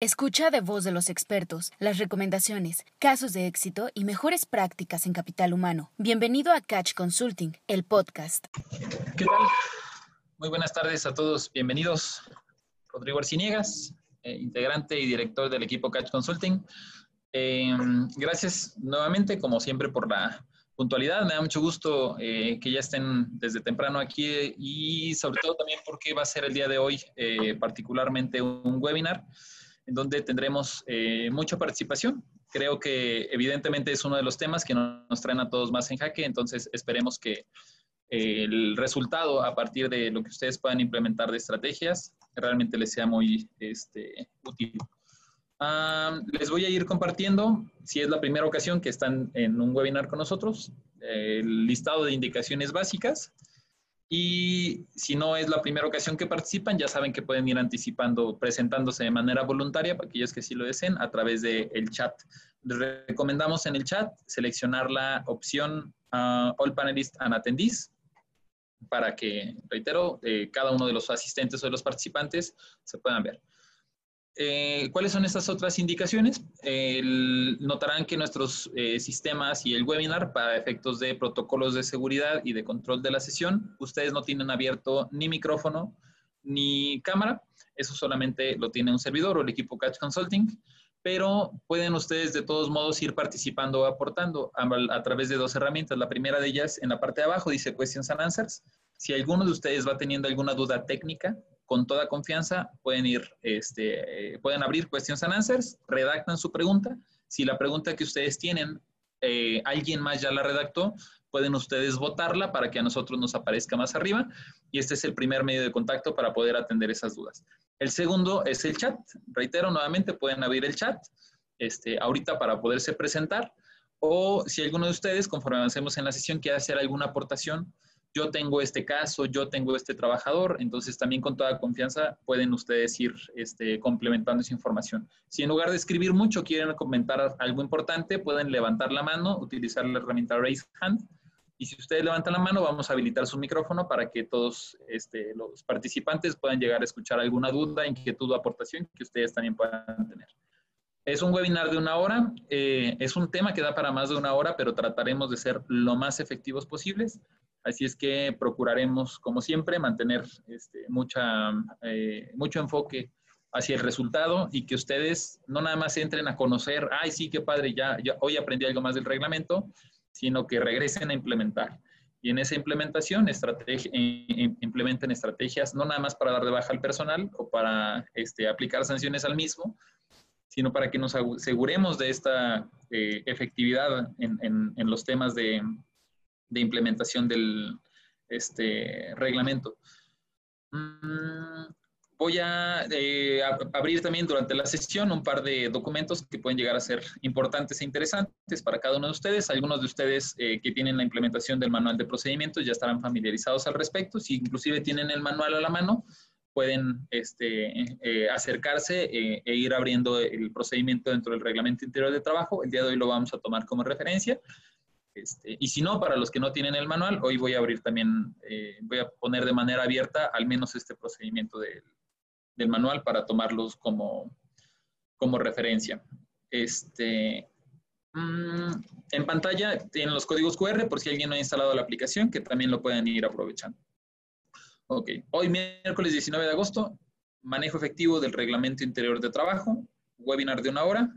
Escucha de voz de los expertos las recomendaciones, casos de éxito y mejores prácticas en capital humano. Bienvenido a Catch Consulting, el podcast. ¿Qué tal? Muy buenas tardes a todos. Bienvenidos. Rodrigo Arciniegas, eh, integrante y director del equipo Catch Consulting. Eh, gracias nuevamente, como siempre, por la puntualidad. Me da mucho gusto eh, que ya estén desde temprano aquí y sobre todo también porque va a ser el día de hoy particularmente un webinar en donde tendremos eh, mucha participación. Creo que evidentemente es uno de los temas que nos traen a todos más en jaque, entonces esperemos que eh, el resultado a partir de lo que ustedes puedan implementar de estrategias realmente les sea muy este, útil. Les voy a ir compartiendo, si es la primera ocasión que están en un webinar con nosotros, el listado de indicaciones básicas y si no es la primera ocasión que participan, ya saben que pueden ir anticipando, presentándose de manera voluntaria, para aquellos que sí lo deseen, a través del el chat. Recomendamos en el chat seleccionar la opción uh, All Panelists and Attendees, para que, reitero, eh, cada uno de los asistentes o de los participantes se puedan ver. Eh, ¿Cuáles son estas otras indicaciones? notarán que nuestros eh, sistemas y el webinar para efectos de protocolos de seguridad y de control de la sesión, ustedes no tienen abierto ni micrófono ni cámara. Eso solamente lo tiene un servidor o el equipo Catch Consulting, pero pueden ustedes de todos modos ir participando o aportando a, a través de dos herramientas. La primera de ellas en la parte de abajo dice Questions and Answers. Si alguno de ustedes va teniendo alguna duda técnica, con toda confianza pueden ir, este, eh, pueden abrir Questions and Answers, redactan su pregunta. Si la pregunta que ustedes tienen, eh, alguien más ya la redactó, pueden ustedes votarla para que a nosotros nos aparezca más arriba. Y este es el primer medio de contacto para poder atender esas dudas. El segundo es el chat. Reitero nuevamente, pueden abrir el chat este, ahorita para poderse presentar. O si alguno de ustedes, conforme avancemos en la sesión, quiere hacer alguna aportación, yo tengo este caso, yo tengo este trabajador, entonces también con toda confianza pueden ustedes ir este, complementando esa información. Si en lugar de escribir mucho quieren comentar algo importante, pueden levantar la mano, utilizar la herramienta Raise Hand, y si ustedes levantan la mano, vamos a habilitar su micrófono para que todos este, los participantes puedan llegar a escuchar alguna duda, inquietud o aportación que ustedes también puedan tener. Es un webinar de una hora, eh, es un tema que da para más de una hora, pero trataremos de ser lo más efectivos posibles. Así es que procuraremos, como siempre, mantener este, mucha, eh, mucho enfoque hacia el resultado y que ustedes no nada más entren a conocer, ay, sí, qué padre, ya, hoy aprendí algo más del reglamento, sino que regresen a implementar. Y en esa implementación, estrategia, implementen estrategias no nada más para dar de baja al personal o para este, aplicar sanciones al mismo, sino para que nos aseguremos de esta eh, efectividad en, los temas de, de implementación del este, reglamento. Mm, voy eh, a, abrir también durante la sesión un par de documentos que pueden llegar a ser importantes e interesantes para cada uno de ustedes. Algunos de ustedes eh, que tienen la implementación del manual de procedimientos ya estarán familiarizados al respecto. Si inclusive tienen el manual a la mano, pueden este, eh, acercarse e ir abriendo el procedimiento dentro del reglamento interior de trabajo. El día de hoy lo vamos a tomar como referencia. Este, y si no, para los que no tienen el manual, hoy voy a abrir también, eh, voy a poner de manera abierta al menos este procedimiento del manual para tomarlos como, como referencia. Este, mm, en pantalla tienen los códigos QR por si alguien no ha instalado la aplicación, que también lo pueden ir aprovechando. Ok, hoy miércoles 19 de agosto, manejo efectivo del reglamento interior de trabajo, webinar de una hora,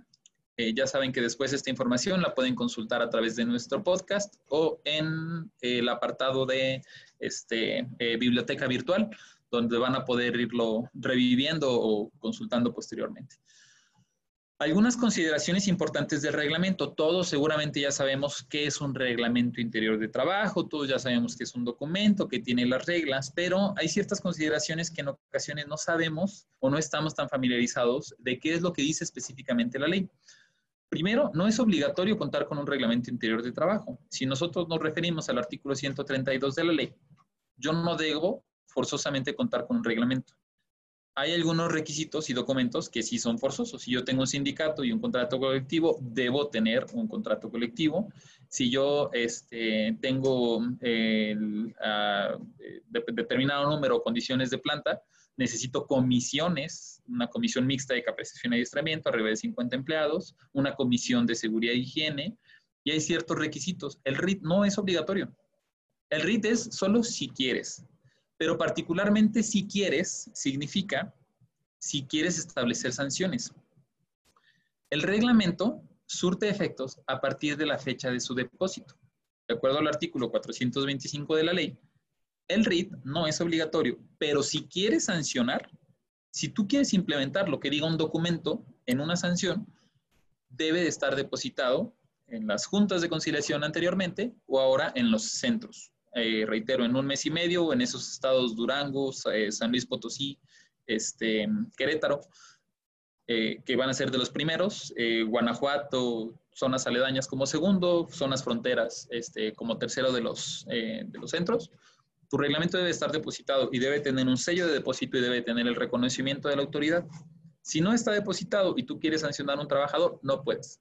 eh, ya saben que después esta información la pueden consultar a través de nuestro podcast o en el apartado de este, eh, biblioteca virtual, donde van a poder irlo reviviendo o consultando posteriormente. Algunas consideraciones importantes del reglamento. Todos seguramente ya sabemos qué es un reglamento interior de trabajo, todos ya sabemos que es un documento que tiene las reglas, pero hay ciertas consideraciones que en ocasiones no sabemos o no estamos tan familiarizados de qué es lo que dice específicamente la ley. Primero, no es obligatorio contar con un reglamento interior de trabajo. Si nosotros nos referimos al artículo 132 de la ley, yo no debo forzosamente contar con un reglamento. Hay algunos requisitos y documentos que sí son forzosos. Si yo tengo un sindicato y un contrato colectivo, debo tener un contrato colectivo. Si yo este, tengo ah, determinado número o condiciones de planta, necesito comisiones, una comisión mixta de capacitación y adiestramiento, arriba de 50 empleados, una comisión de seguridad e higiene, y hay ciertos requisitos. El RIT no es obligatorio. El RIT es solo si quieres, pero particularmente si quieres significa si quieres establecer sanciones. El reglamento surte efectos a partir de la fecha de su depósito. De acuerdo al artículo 425 de la ley, el RIT no es obligatorio, pero si quieres sancionar, si tú quieres implementar lo que diga un documento en una sanción, debe de estar depositado en las juntas de conciliación anteriormente o ahora en los centros. Eh, reitero, en un mes y medio en esos estados Durango, eh, San Luis Potosí, este, Querétaro, eh, que van a ser de los primeros, Guanajuato, zonas aledañas como segundo, zonas fronteras este, como tercero de los centros tu reglamento debe estar depositado y debe tener un sello de depósito y debe tener el reconocimiento de la autoridad. Si no está depositado y tú quieres sancionar a un trabajador, no puedes.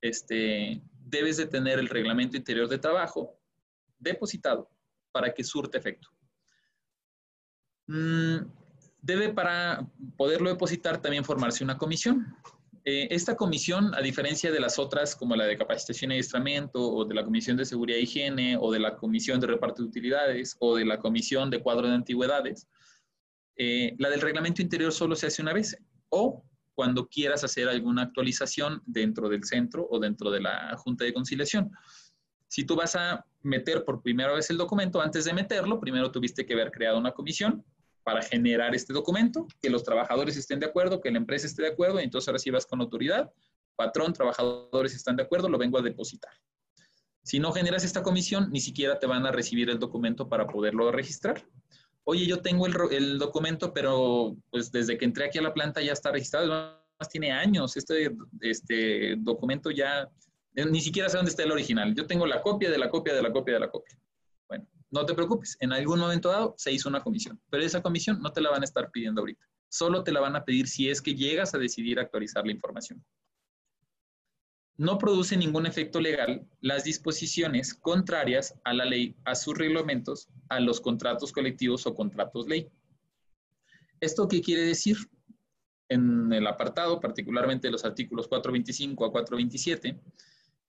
Este, debes de tener el reglamento interior de trabajo depositado para que surte efecto. Mm, debe para poderlo depositar también formarse una comisión. Eh, esta comisión, a diferencia de las otras, como la de capacitación y adiestramiento, o de la Comisión de Seguridad e Higiene, o de la Comisión de Reparto de Utilidades, o de la Comisión de Cuadro de Antigüedades, eh, la del reglamento interior solo se hace una vez, o cuando quieras hacer alguna actualización dentro del centro o dentro de la Junta de Conciliación. Si tú vas a meter por primera vez el documento, antes de meterlo, primero tuviste que haber creado una comisión, para generar este documento, que los trabajadores estén de acuerdo, que la empresa esté de acuerdo, y entonces ahora sí vas con autoridad, patrón, trabajadores están de acuerdo, lo vengo a depositar. Si no generas esta comisión, ni siquiera te van a recibir el documento para poderlo registrar. Oye, yo tengo el, documento, pero pues desde que entré aquí a la planta ya está registrado, más tiene años. Este, este documento ya, ni siquiera sé dónde está el original. Yo tengo la copia de la copia de la copia de la copia. No te preocupes, en algún momento dado se hizo una comisión, pero esa comisión no te la van a estar pidiendo ahorita. Solo te la van a pedir si es que llegas a decidir actualizar la información. No produce ningún efecto legal las disposiciones contrarias a la ley, a sus reglamentos, a los contratos colectivos o contratos ley. ¿Esto qué quiere decir? En el apartado, particularmente los artículos 425 a 427,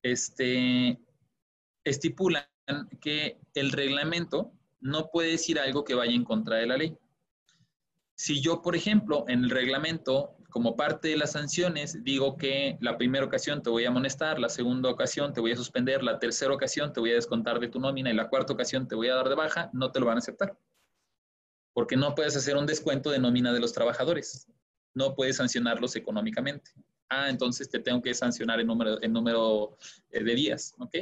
este, estipulan que el reglamento no puede decir algo que vaya en contra de la ley. Si yo, por ejemplo, en el reglamento, como parte de las sanciones, digo que la primera ocasión te voy a amonestar, la segunda ocasión te voy a suspender, la tercera ocasión te voy a descontar de tu nómina y la cuarta ocasión te voy a dar de baja, no te lo van a aceptar. Porque no puedes hacer un descuento de nómina de los trabajadores. No puedes sancionarlos económicamente. Ah, entonces te tengo que sancionar en número, número eh, de días, ¿ok?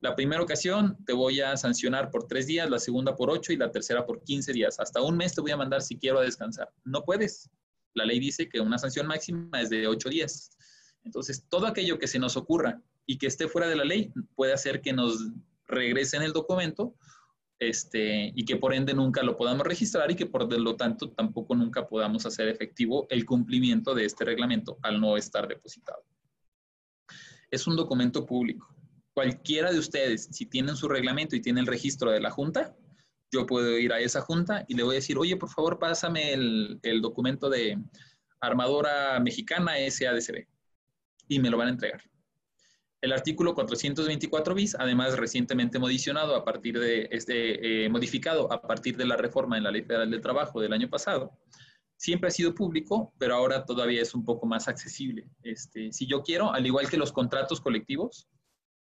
La primera ocasión te voy a sancionar por tres días, la segunda por ocho y la tercera por quince días. Hasta un mes te voy a mandar si quiero a descansar. No puedes. La ley dice que una sanción máxima es de ocho días. Entonces, todo aquello que se nos ocurra y que esté fuera de la ley puede hacer que nos regresen el documento este, y que por ende nunca lo podamos registrar y que por lo tanto tampoco nunca podamos hacer efectivo el cumplimiento de este reglamento al no estar depositado. Es un documento público cualquiera de ustedes, si tienen su reglamento y tienen el registro de la junta, yo puedo ir a esa junta y le voy a decir, oye, por favor, pásame el, documento de armadora mexicana SADCB y me lo van a entregar. El artículo 424 bis, además recientemente modificado a partir de este, eh, modificado a partir de la reforma en la Ley Federal del Trabajo del año pasado, siempre ha sido público, pero ahora todavía es un poco más accesible. Este, si yo quiero, al igual que los contratos colectivos,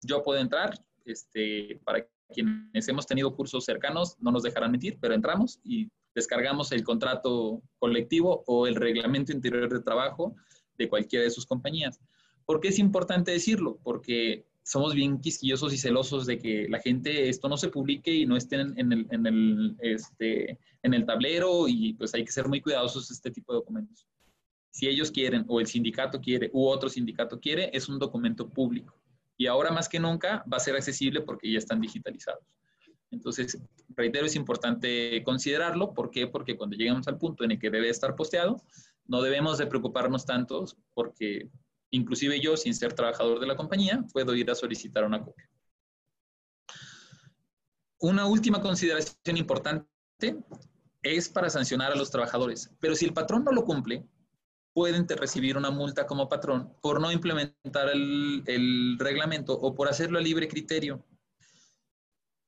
yo puedo entrar, este, para quienes hemos tenido cursos cercanos, no nos dejarán mentir, pero entramos y descargamos el contrato colectivo o el reglamento interior de trabajo de cualquiera de sus compañías. ¿Por qué es importante decirlo? Porque somos bien quisquillosos y celosos de que la gente esto no se publique y no esté en el, en el, este, en el tablero y pues hay que ser muy cuidadosos este tipo de documentos. Si ellos quieren o el sindicato quiere u otro sindicato quiere, es un documento público y ahora más que nunca va a ser accesible porque ya están digitalizados. Entonces, reitero, es importante considerarlo. ¿Por qué? Porque cuando llegamos al punto en el que debe estar posteado, no debemos de preocuparnos tanto porque inclusive yo, sin ser trabajador de la compañía, puedo ir a solicitar una copia. Una última consideración importante es para sancionar a los trabajadores, pero si el patrón no lo cumple, pueden recibir una multa como patrón por no implementar el, el reglamento o por hacerlo a libre criterio.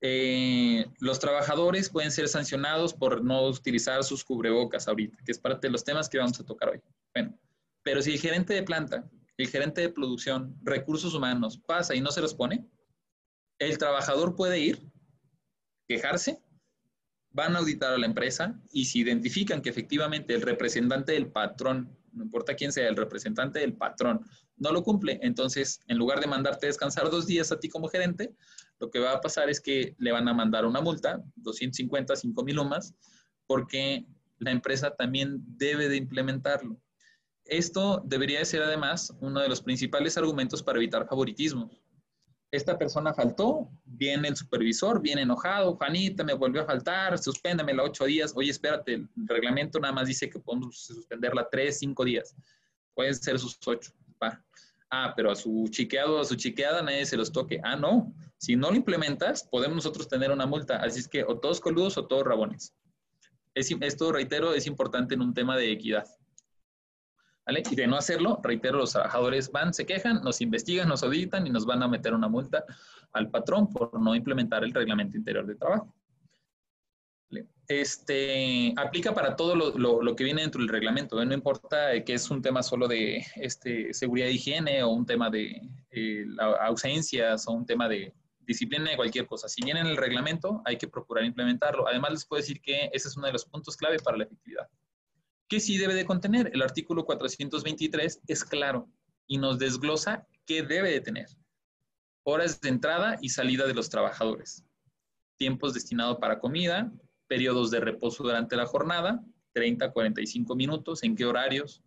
Eh, los trabajadores pueden ser sancionados por no utilizar sus cubrebocas ahorita, que es parte de los temas que vamos a tocar hoy. Bueno, pero si el gerente de planta, el gerente de producción, recursos humanos pasa y no se los pone, el trabajador puede ir, quejarse, van a auditar a la empresa y si identifican que efectivamente el representante del patrón, no importa quién sea, el representante del patrón no lo cumple, entonces en lugar de mandarte descansar dos días a ti como gerente, lo que va a pasar es que le van a mandar una multa, 250, 5 mil o más, porque la empresa también debe de implementarlo. Esto debería ser además uno de los principales argumentos para evitar favoritismo. Esta persona faltó, viene el supervisor, viene enojado, Juanita me volvió a faltar, suspéndemela ocho días. Oye, espérate, el reglamento nada más dice que podemos suspenderla tres, cinco días. Pueden ser sus ocho. Ah, pero a su chiqueado, a su chiqueada nadie se los toque. Ah, no. Si no lo implementas, podemos nosotros tener una multa. Así es que o todos coludos o todos rabones. esto, reitero, es importante en un tema de equidad. Y de no hacerlo, reitero, los trabajadores van, se quejan, nos investigan, nos auditan y nos van a meter una multa al patrón por no implementar el reglamento interior de trabajo. Este, aplica para todo lo, que viene dentro del reglamento, no importa que es un tema solo de este, seguridad e higiene o un tema de eh, ausencias o un tema de disciplina de cualquier cosa. Si viene en el reglamento, hay que procurar implementarlo. Además, les puedo decir que ese es uno de los puntos clave para la efectividad. ¿Qué sí debe de contener? El artículo 423 es claro y nos desglosa qué debe de tener. Horas de entrada y salida de los trabajadores. Tiempos destinados para comida, periodos de reposo durante la jornada, 30 45 minutos, en qué horarios.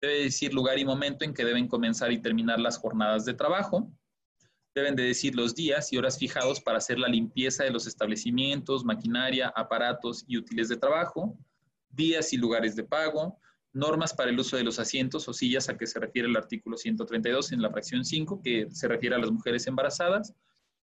Debe decir lugar y momento en que deben comenzar y terminar las jornadas de trabajo. Deben de decir los días y horas fijados para hacer la limpieza de los establecimientos, maquinaria, aparatos y útiles de trabajo. Días y lugares de pago. Normas para el uso de los asientos o sillas a que se refiere el artículo 132 en la fracción 5, que se refiere a las mujeres embarazadas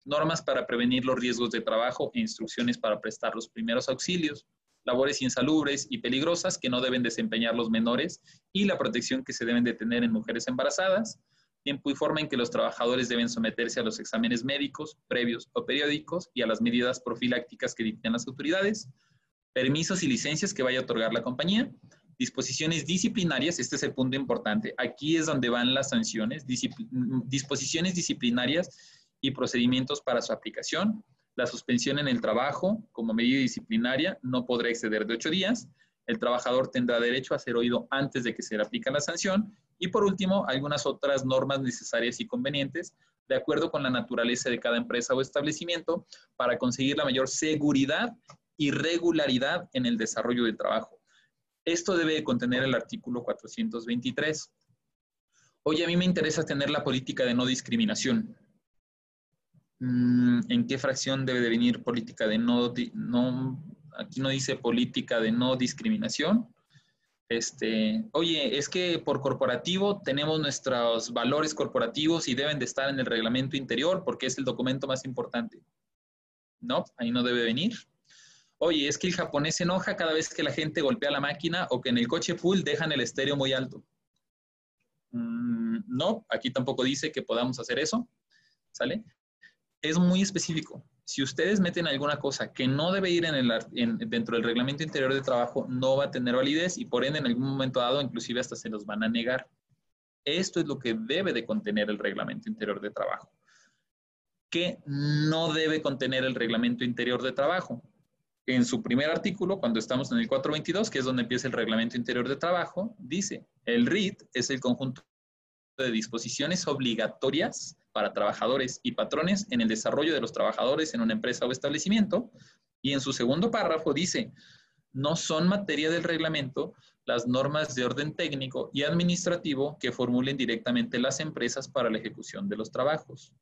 normas para prevenir los riesgos de trabajo e instrucciones para prestar los primeros auxilios, labores insalubres y peligrosas que no deben desempeñar los menores y la protección que se deben de tener en mujeres embarazadas, tiempo y forma en que los trabajadores deben someterse a los exámenes médicos previos o periódicos y a las medidas profilácticas que dicten las autoridades, permisos y licencias que vaya a otorgar la compañía, disposiciones disciplinarias, este es el punto importante, aquí es donde van las sanciones, disposiciones disciplinarias y procedimientos para su aplicación. La suspensión en el trabajo como medida disciplinaria no podrá exceder de ocho días. El trabajador tendrá derecho a ser oído antes de que se le aplique la sanción. Y por último, algunas otras normas necesarias y convenientes de acuerdo con la naturaleza de cada empresa o establecimiento para conseguir la mayor seguridad y regularidad en el desarrollo del trabajo. Esto debe contener el artículo 423. Hoy a mí me interesa tener la política de no discriminación. Mm, en qué fracción debe de venir política de no, no, aquí no dice política de no discriminación. Este, oye, es que por corporativo tenemos nuestros valores corporativos y deben de estar en el reglamento interior porque es el documento más importante. No, ahí no debe venir. Oye, es que el japonés enoja cada vez que la gente golpea la máquina o que en el coche full dejan el estéreo muy alto. Mm, no, aquí tampoco dice que podamos hacer eso. ¿Sale? es muy específico. Si ustedes meten alguna cosa que no debe ir dentro del reglamento interior de trabajo, no va a tener validez y por ende en algún momento dado inclusive hasta se los van a negar. Esto es lo que debe de contener el reglamento interior de trabajo. ¿Qué no debe contener el reglamento interior de trabajo? En su primer artículo, cuando estamos en el 422, que es donde empieza el reglamento interior de trabajo, dice, el RIT es el conjunto de disposiciones obligatorias para trabajadores y patrones en el desarrollo de los trabajadores en una empresa o establecimiento. Y en su segundo párrafo dice, no son materia del reglamento las normas de orden técnico y administrativo que formulen directamente las empresas para la ejecución de los trabajos.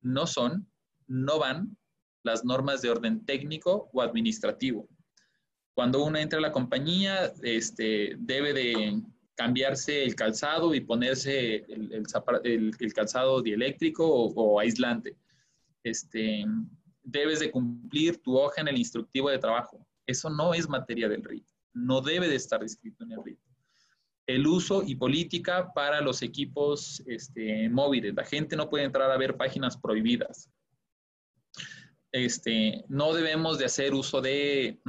No son, no van las normas de orden técnico o administrativo. Cuando uno entra a la compañía, este, debe de cambiarse el calzado y ponerse el, calzado dieléctrico o, aislante. Este, debes de cumplir tu hoja en el instructivo de trabajo. Eso no es materia del RIT. No debe de estar descrito en el RIT. El uso y política para los equipos este, móviles. La gente no puede entrar a ver páginas prohibidas. Este, no debemos de hacer uso de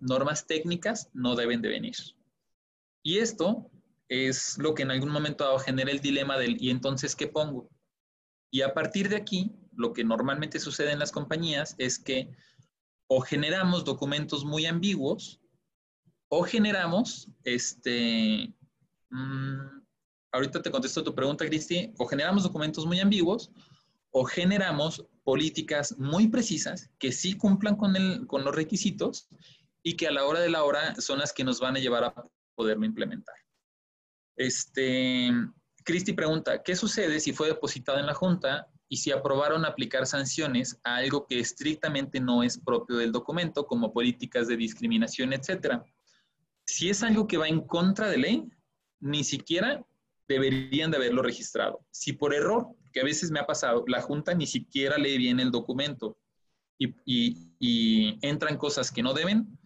normas técnicas, no deben de venir. Y esto es lo que en algún momento genera el dilema del ¿y entonces qué pongo? Y a partir de aquí, lo que normalmente sucede en las compañías es que o generamos documentos muy ambiguos o generamos, este, mm, ahorita te contesto tu pregunta, Cristi, o generamos documentos muy ambiguos o generamos políticas muy precisas que sí cumplan con, el, con los requisitos y que a la hora de la hora son las que nos van a llevar a poderlo implementar. Este, Cristi pregunta, ¿qué sucede si fue depositado en la Junta y si aprobaron aplicar sanciones a algo que estrictamente no es propio del documento, como políticas de discriminación, etcétera? Si es algo que va en contra de ley, ni siquiera deberían de haberlo registrado. Si por error, que a veces me ha pasado, la Junta ni siquiera lee bien el documento y, y entran cosas que no deben,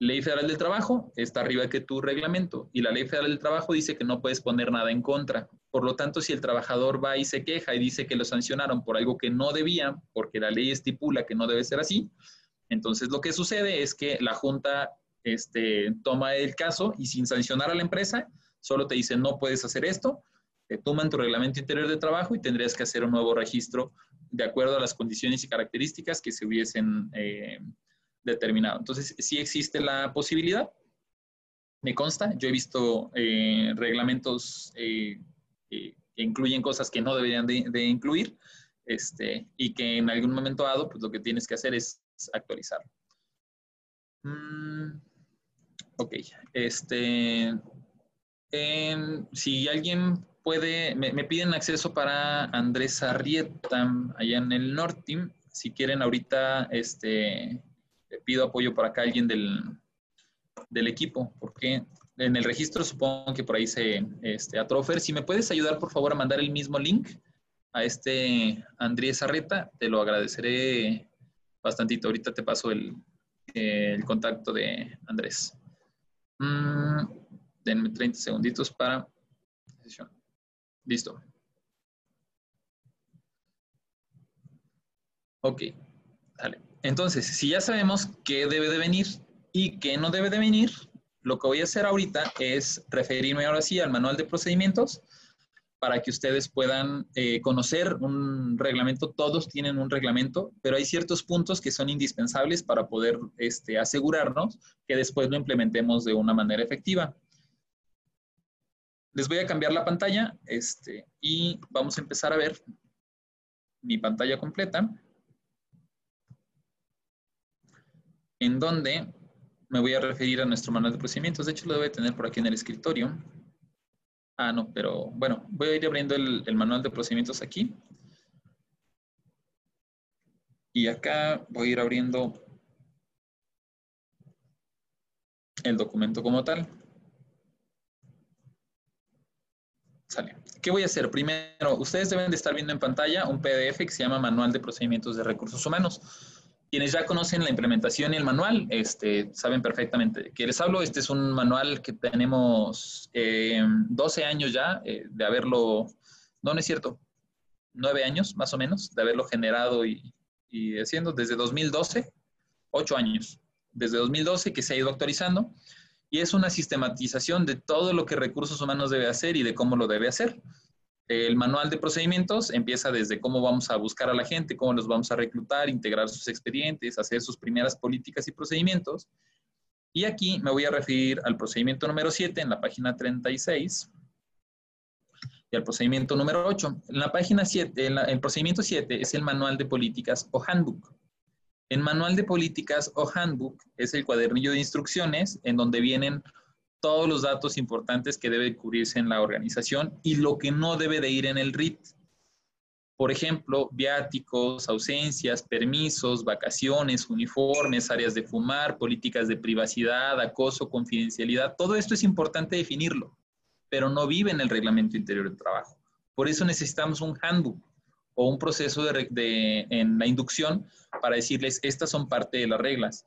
Ley Federal del Trabajo está arriba que tu reglamento y la Ley Federal del Trabajo dice que no puedes poner nada en contra. Por lo tanto, si el trabajador va y se queja y dice que lo sancionaron por algo que no debía, porque la ley estipula que no debe ser así, entonces lo que sucede es que la Junta este, toma el caso y sin sancionar a la empresa, solo te dice no puedes hacer esto, te toman tu reglamento interior de trabajo y tendrías que hacer un nuevo registro de acuerdo a las condiciones y características que se hubiesen eh, determinado. Entonces, sí existe la posibilidad, me consta, yo he visto eh, reglamentos eh, que incluyen cosas que no deberían de, incluir este, y que en algún momento dado, pues lo que tienes que hacer es actualizar. Mm, ok, este, si alguien puede, me, piden acceso para Andrés Arrieta, allá en el norte, si quieren ahorita, este, pido apoyo por acá a alguien del, del equipo, porque en el registro supongo que por ahí se este, atrofer. Si me puedes ayudar, por favor, a mandar el mismo link a este Andrés Arreta, te lo agradeceré bastantito. Ahorita te paso el, el contacto de Andrés. Mm, denme 30 segunditos para sesión. Listo. Ok. Entonces, si ya sabemos qué debe de venir y qué no debe de venir, lo que voy a hacer ahorita es referirme ahora sí al manual de procedimientos para que ustedes puedan eh, conocer un reglamento. Todos tienen un reglamento, pero hay ciertos puntos que son indispensables para poder este, asegurarnos que después lo implementemos de una manera efectiva. Les voy a cambiar la pantalla este, y vamos a empezar a ver mi pantalla completa. en donde me voy a referir a nuestro manual de procedimientos. De hecho, lo debe tener por aquí en el escritorio. Ah, no, pero bueno, voy a ir abriendo el, manual de procedimientos aquí. Y acá voy a ir abriendo el documento como tal. Sale. ¿Qué voy a hacer? Primero, ustedes deben de estar viendo en pantalla un PDF que se llama Manual de Procedimientos de Recursos Humanos. Quienes ya conocen la implementación y el manual, este, saben perfectamente de qué les hablo. Este es un manual que tenemos 12 eh, años ya eh, de haberlo, no, no es cierto, 9 años más o menos de haberlo generado y, y haciendo desde 2012, 8 años, desde 2012 que se ha ido actualizando y es una sistematización de todo lo que recursos humanos debe hacer y de cómo lo debe hacer. El manual de procedimientos empieza desde cómo vamos a buscar a la gente, cómo los vamos a reclutar, integrar sus expedientes, hacer sus primeras políticas y procedimientos. Y aquí me voy a referir al procedimiento número 7 en la página 36 y al procedimiento número 8. En la página 7, el procedimiento 7 es el manual de políticas o handbook. El manual de políticas o handbook es el cuadernillo de instrucciones en donde vienen todos los datos importantes que debe cubrirse en la organización y lo que no debe de ir en el RIT. Por ejemplo, viáticos, ausencias, permisos, vacaciones, uniformes, áreas de fumar, políticas de privacidad, acoso, confidencialidad. Todo esto es importante definirlo, pero no vive en el reglamento interior de trabajo. Por eso necesitamos un handbook o un proceso de, en la inducción para decirles, estas son parte de las reglas.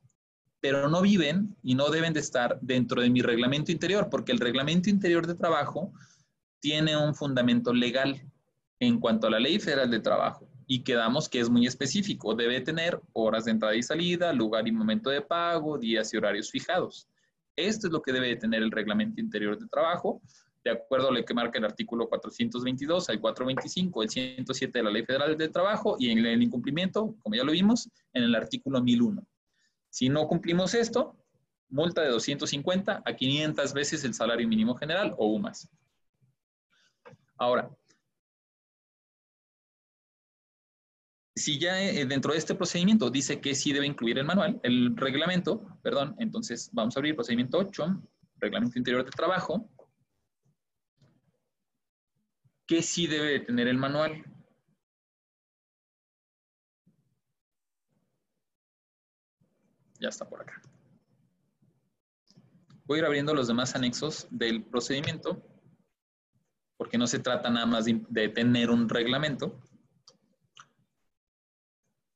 pero no viven y no deben de estar dentro de mi reglamento interior, porque el reglamento interior de trabajo tiene un fundamento legal en cuanto a la ley federal de trabajo y quedamos que es muy específico. Debe tener horas de entrada y salida, lugar y momento de pago, días y horarios fijados. Esto es lo que debe de tener el reglamento interior de trabajo, de acuerdo a lo que marca el artículo 422, el 425, el 107 de la Ley Federal del Trabajo y en el incumplimiento, como ya lo vimos, en el artículo 1001. Si no cumplimos esto, multa de 250 a 500 veces el salario mínimo general o más. Ahora, si ya eh, dentro de este procedimiento dice que sí debe incluir el manual, el reglamento, perdón, entonces vamos a abrir procedimiento 8, reglamento interior de trabajo, que sí debe tener el manual. Ya está por acá. Voy a ir abriendo los demás anexos del procedimiento, porque no se trata nada más de, tener un reglamento.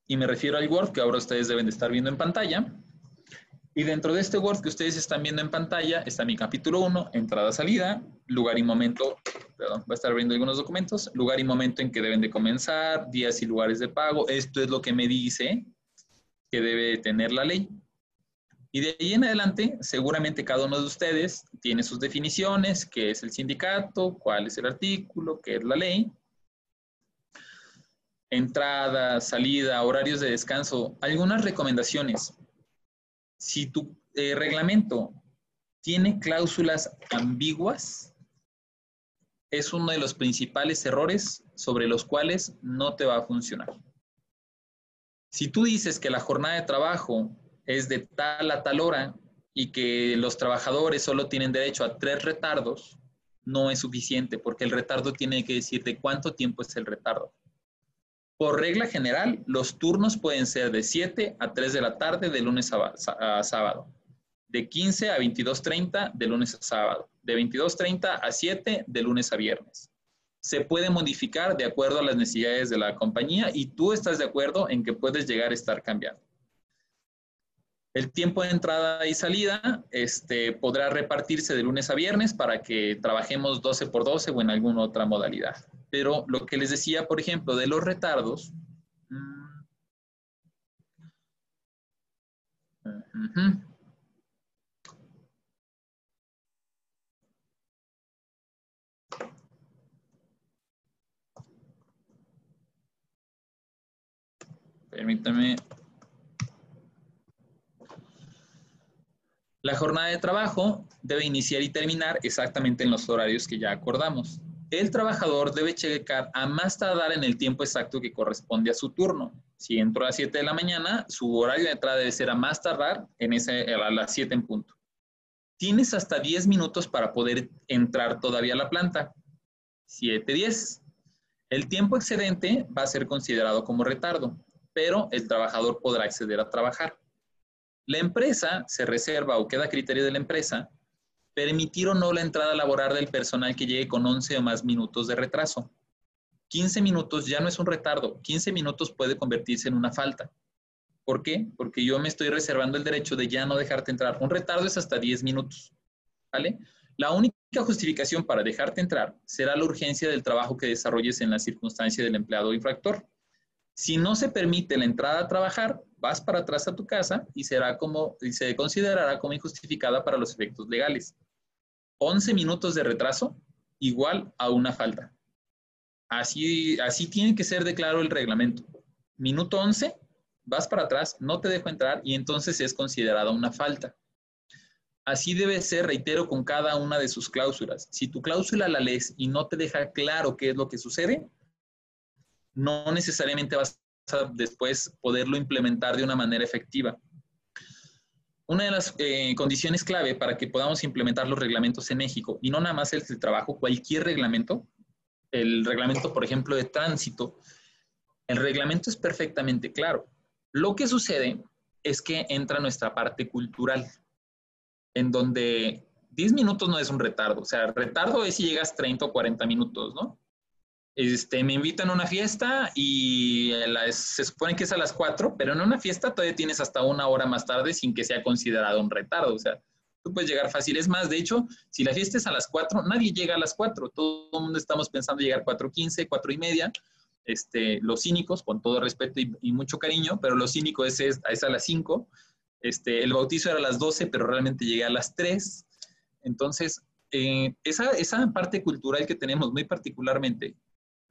Y me refiero al Word que ahora ustedes deben de estar viendo en pantalla. Y dentro de este Word que ustedes están viendo en pantalla está mi capítulo 1, entrada-salida, lugar y momento, perdón, va a estar abriendo algunos documentos, lugar y momento en que deben de comenzar, días y lugares de pago. Esto es lo que me dice que debe tener la ley. Y de ahí en adelante, seguramente cada uno de ustedes tiene sus definiciones, qué es el sindicato, cuál es el artículo, qué es la ley. Entrada, salida, horarios de descanso, algunas recomendaciones. Si tu eh, reglamento tiene cláusulas ambiguas, es uno de los principales errores sobre los cuales no te va a funcionar. Si tú dices que la jornada de trabajo es de tal a tal hora y que los trabajadores solo tienen derecho a tres retardos, no es suficiente porque el retardo tiene que decir de cuánto tiempo es el retardo. Por regla general, los turnos pueden ser de 7 a 3 de la tarde de lunes a, sábado, de 15 a 22.30 de lunes a sábado, de 22.30 a 7 de lunes a viernes. Se puede modificar de acuerdo a las necesidades de la compañía y tú estás de acuerdo en que puedes llegar a estar cambiando. El tiempo de entrada y salida este, podrá repartirse de lunes a viernes para que trabajemos 12 por 12 o en alguna otra modalidad. Pero lo que les decía, por ejemplo, de los retardos. Permítame. La jornada de trabajo debe iniciar y terminar exactamente en los horarios que ya acordamos. El trabajador debe checar a más tardar en el tiempo exacto que corresponde a su turno. Si entró a las 7 de la mañana, su horario de entrada debe ser a más tardar en ese, a las 7 en punto. Tienes hasta 10 minutos para poder entrar todavía a la planta. 7, 10. El tiempo excedente va a ser considerado como retardo pero el trabajador podrá acceder a trabajar. La empresa se reserva o queda a criterio de la empresa permitir o no la entrada laboral del personal que llegue con 11 o más minutos de retraso. 15 minutos ya no es un retardo, 15 minutos puede convertirse en una falta. ¿Por qué? Porque yo me estoy reservando el derecho de ya no dejarte entrar. Un retardo es hasta 10 minutos. ¿Vale? La única justificación para dejarte entrar será la urgencia del trabajo que desarrolles en la circunstancia del empleado infractor. Si no se permite la entrada a trabajar, vas para atrás a tu casa y será como, y se considerará como injustificada para los efectos legales. 11 minutos de retraso igual a una falta. Así, así tiene que ser de claro el reglamento. Minuto 11, vas para atrás, no te dejo entrar y entonces es considerada una falta. Así debe ser, reitero, con cada una de sus cláusulas. Si tu cláusula la lees y no te deja claro qué es lo que sucede, no necesariamente vas a después poderlo implementar de una manera efectiva. Una de las eh, condiciones clave para que podamos implementar los reglamentos en México, y no nada más el de trabajo, cualquier reglamento, el reglamento, por ejemplo, de tránsito, el reglamento es perfectamente claro. Lo que sucede es que entra nuestra parte cultural, en donde 10 minutos no es un retardo, o sea, retardo es si llegas 30 o 40 minutos, ¿no? Este, me invitan a una fiesta y se supone que es a las 4, pero en una fiesta todavía tienes hasta una hora más tarde sin que sea considerado un retardo. O sea, tú puedes llegar fácil. Es más, de hecho, si la fiesta es a las 4, nadie llega a las 4. Todo el mundo estamos pensando llegar 4.15, 4 y media. Este, los cínicos, con todo respeto y, mucho cariño, pero los cínicos es, es, a las 5. Este, el bautizo era a las 12, pero realmente llegué a las 3. Entonces, eh, esa, esa parte cultural que tenemos muy particularmente,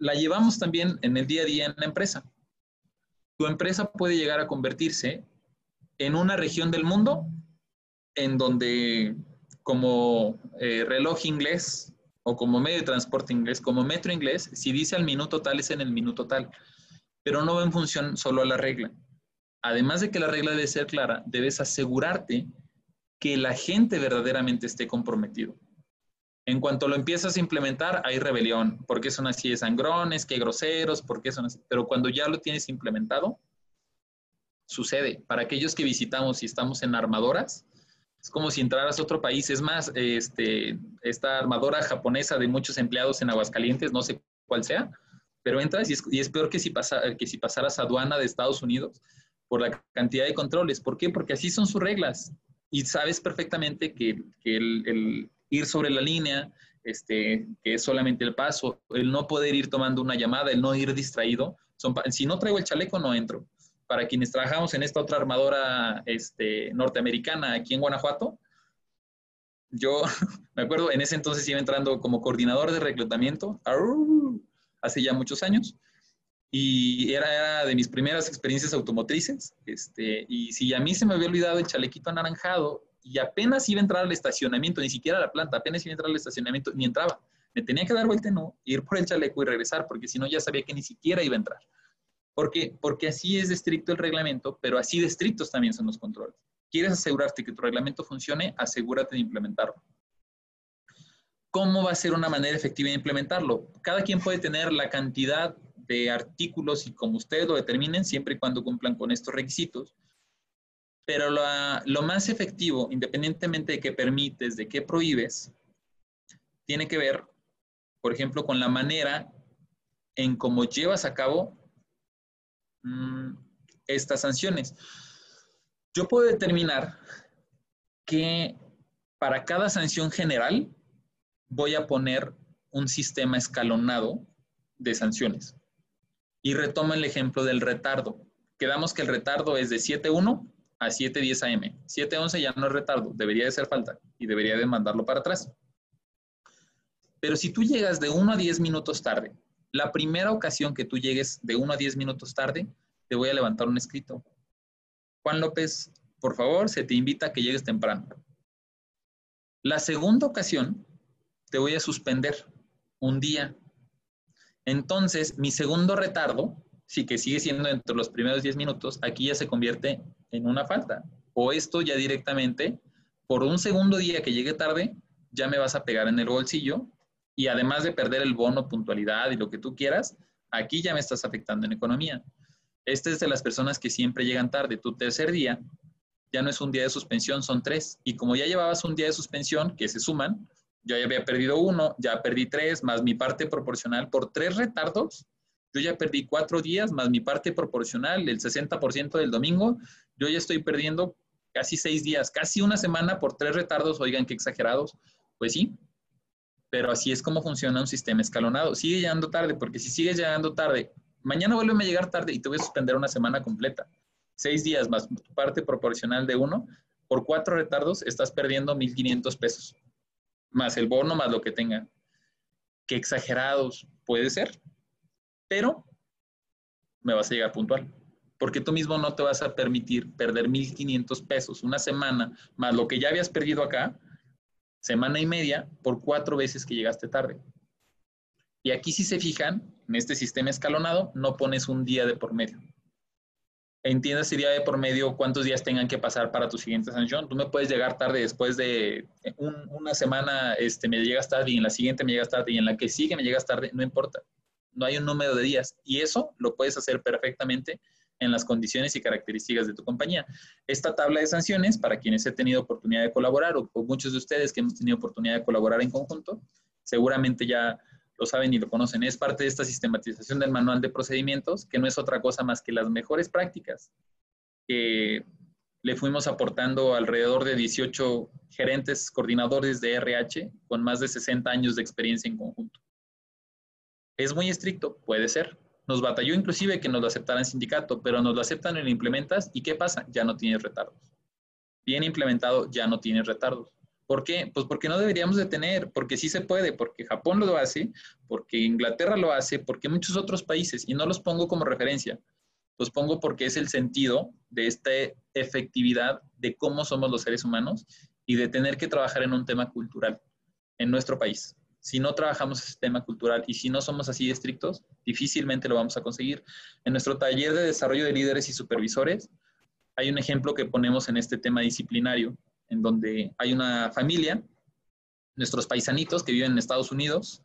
la llevamos también en el día a día en la empresa. Tu empresa puede llegar a convertirse en una región del mundo en donde como eh, reloj inglés o como medio de transporte inglés, como metro inglés, si dice al minuto tal es en el minuto tal, pero no va en función solo a la regla. Además de que la regla debe ser clara, debes asegurarte que la gente verdaderamente esté comprometido. En cuanto lo empiezas a implementar, hay rebelión, porque son así de sangrones, que groseros, porque son así. Pero cuando ya lo tienes implementado, sucede. Para aquellos que visitamos y estamos en armadoras, es como si entraras a otro país. Es más, este, esta armadora japonesa de muchos empleados en Aguascalientes, no sé cuál sea, pero entras y es, peor que si, pasa, que si pasaras aduana de Estados Unidos por la cantidad de controles. ¿Por qué? Porque así son sus reglas. Y sabes perfectamente que, el ir sobre la línea, este, que es solamente el paso, el no poder ir tomando una llamada, el no ir distraído. Son, si no traigo el chaleco, no entro. Para quienes trabajamos en esta otra armadora este, norteamericana aquí en Guanajuato, yo me acuerdo, en ese entonces iba entrando como coordinador de reclutamiento, hace ya muchos años, y era, de mis primeras experiencias automotrices, este, y si a mí se me había olvidado el chalequito anaranjado, y apenas iba a entrar al estacionamiento, ni siquiera a la planta, apenas iba a entrar al estacionamiento, ni entraba. Me tenía que dar vuelta, no, ir por el chaleco y regresar, porque si no ya sabía que ni siquiera iba a entrar. ¿Por qué? Porque así es estricto el reglamento, pero así de estrictos también son los controles. ¿Quieres asegurarte que tu reglamento funcione? Asegúrate de implementarlo. ¿Cómo va a ser una manera efectiva de implementarlo? Cada quien puede tener la cantidad de artículos y como ustedes lo determinen, siempre y cuando cumplan con estos requisitos, pero lo, más efectivo, independientemente de qué permites, de qué prohíbes, tiene que ver, por ejemplo, con la manera en cómo llevas a cabo mm, estas sanciones. Yo puedo determinar que para cada sanción general voy a poner un sistema escalonado de sanciones. Y retomo el ejemplo del retardo. Quedamos que el retardo es de 7.1 a 7.10 am. 7.11 ya no es retardo, debería de ser falta y debería de mandarlo para atrás. Pero si tú llegas de 1 a 10 minutos tarde, la primera ocasión que tú llegues de 1 a 10 minutos tarde, te voy a levantar un escrito. Juan López, por favor, se te invita a que llegues temprano. La segunda ocasión, te voy a suspender un día. Entonces, mi segundo retardo, sí que sigue siendo entre los primeros 10 minutos, aquí ya se convierte en una falta. O esto ya directamente, por un segundo día que llegue tarde, ya me vas a pegar en el bolsillo y además de perder el bono, puntualidad y lo que tú quieras, aquí ya me estás afectando en economía. Este es de las personas que siempre llegan tarde. Tu tercer día ya no es un día de suspensión, son tres. Y como ya llevabas un día de suspensión, que se suman, yo ya había perdido uno, ya perdí tres, más mi parte proporcional por tres retardos, yo ya perdí cuatro días, más mi parte proporcional, el 60% del domingo, yo ya estoy perdiendo casi seis días, casi una semana por tres retardos, oigan qué exagerados. Pues sí, pero así es como funciona un sistema escalonado. Sigue llegando tarde, porque si sigues llegando tarde, mañana vuelve a llegar tarde y te voy a suspender una semana completa. Seis días más tu parte proporcional de uno, por cuatro retardos estás perdiendo 1.500 pesos, más el bono, más lo que tenga. Qué exagerados puede ser, pero me vas a llegar puntual porque tú mismo no te vas a permitir perder 1.500 pesos una semana, más lo que ya habías perdido acá, semana y media, por cuatro veces que llegaste tarde. Y aquí si se fijan, en este sistema escalonado, no pones un día de por medio. Entiendes si día de por medio cuántos días tengan que pasar para tu siguiente sanción. Tú me puedes llegar tarde después de una semana, este, me llegas tarde y en la siguiente me llegas tarde y en la que sigue me llegas tarde, no importa. No hay un número de días y eso lo puedes hacer perfectamente en las condiciones y características de tu compañía. Esta tabla de sanciones, para quienes he tenido oportunidad de colaborar o, muchos de ustedes que hemos tenido oportunidad de colaborar en conjunto, seguramente ya lo saben y lo conocen, es parte de esta sistematización del manual de procedimientos, que no es otra cosa más que las mejores prácticas que le fuimos aportando alrededor de 18 gerentes coordinadores de RH con más de 60 años de experiencia en conjunto. ¿Es muy estricto? Puede ser. Nos batalló inclusive que nos lo aceptara en sindicato, pero nos lo aceptan y lo implementas y ¿qué pasa? Ya no tienes retardos. Bien implementado, ya no tienes retardos. ¿Por qué? Pues porque no deberíamos de tener, porque sí se puede, porque Japón lo hace, porque Inglaterra lo hace, porque muchos otros países, y no los pongo como referencia, los pongo porque es el sentido de esta efectividad de cómo somos los seres humanos y de tener que trabajar en un tema cultural en nuestro país. Si no trabajamos ese tema cultural y si no somos así estrictos, difícilmente lo vamos a conseguir. En nuestro taller de desarrollo de líderes y supervisores, hay un ejemplo que ponemos en este tema disciplinario, en donde hay una familia, nuestros paisanitos que viven en Estados Unidos,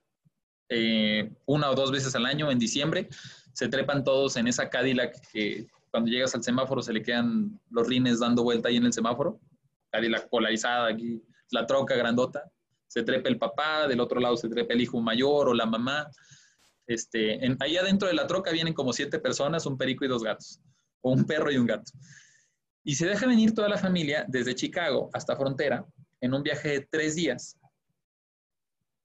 eh, una o dos veces al año en diciembre, se trepan todos en esa Cadillac que cuando llegas al semáforo se le quedan los rines dando vuelta ahí en el semáforo. Cadillac polarizada aquí, la troca grandota. Se trepa el papá, del otro lado se trepa el hijo mayor o la mamá. Este, en, ahí adentro de la troca vienen como siete personas, un perico y dos gatos, o un perro y un gato. Y se deja venir toda la familia desde Chicago hasta Frontera en un viaje de tres días.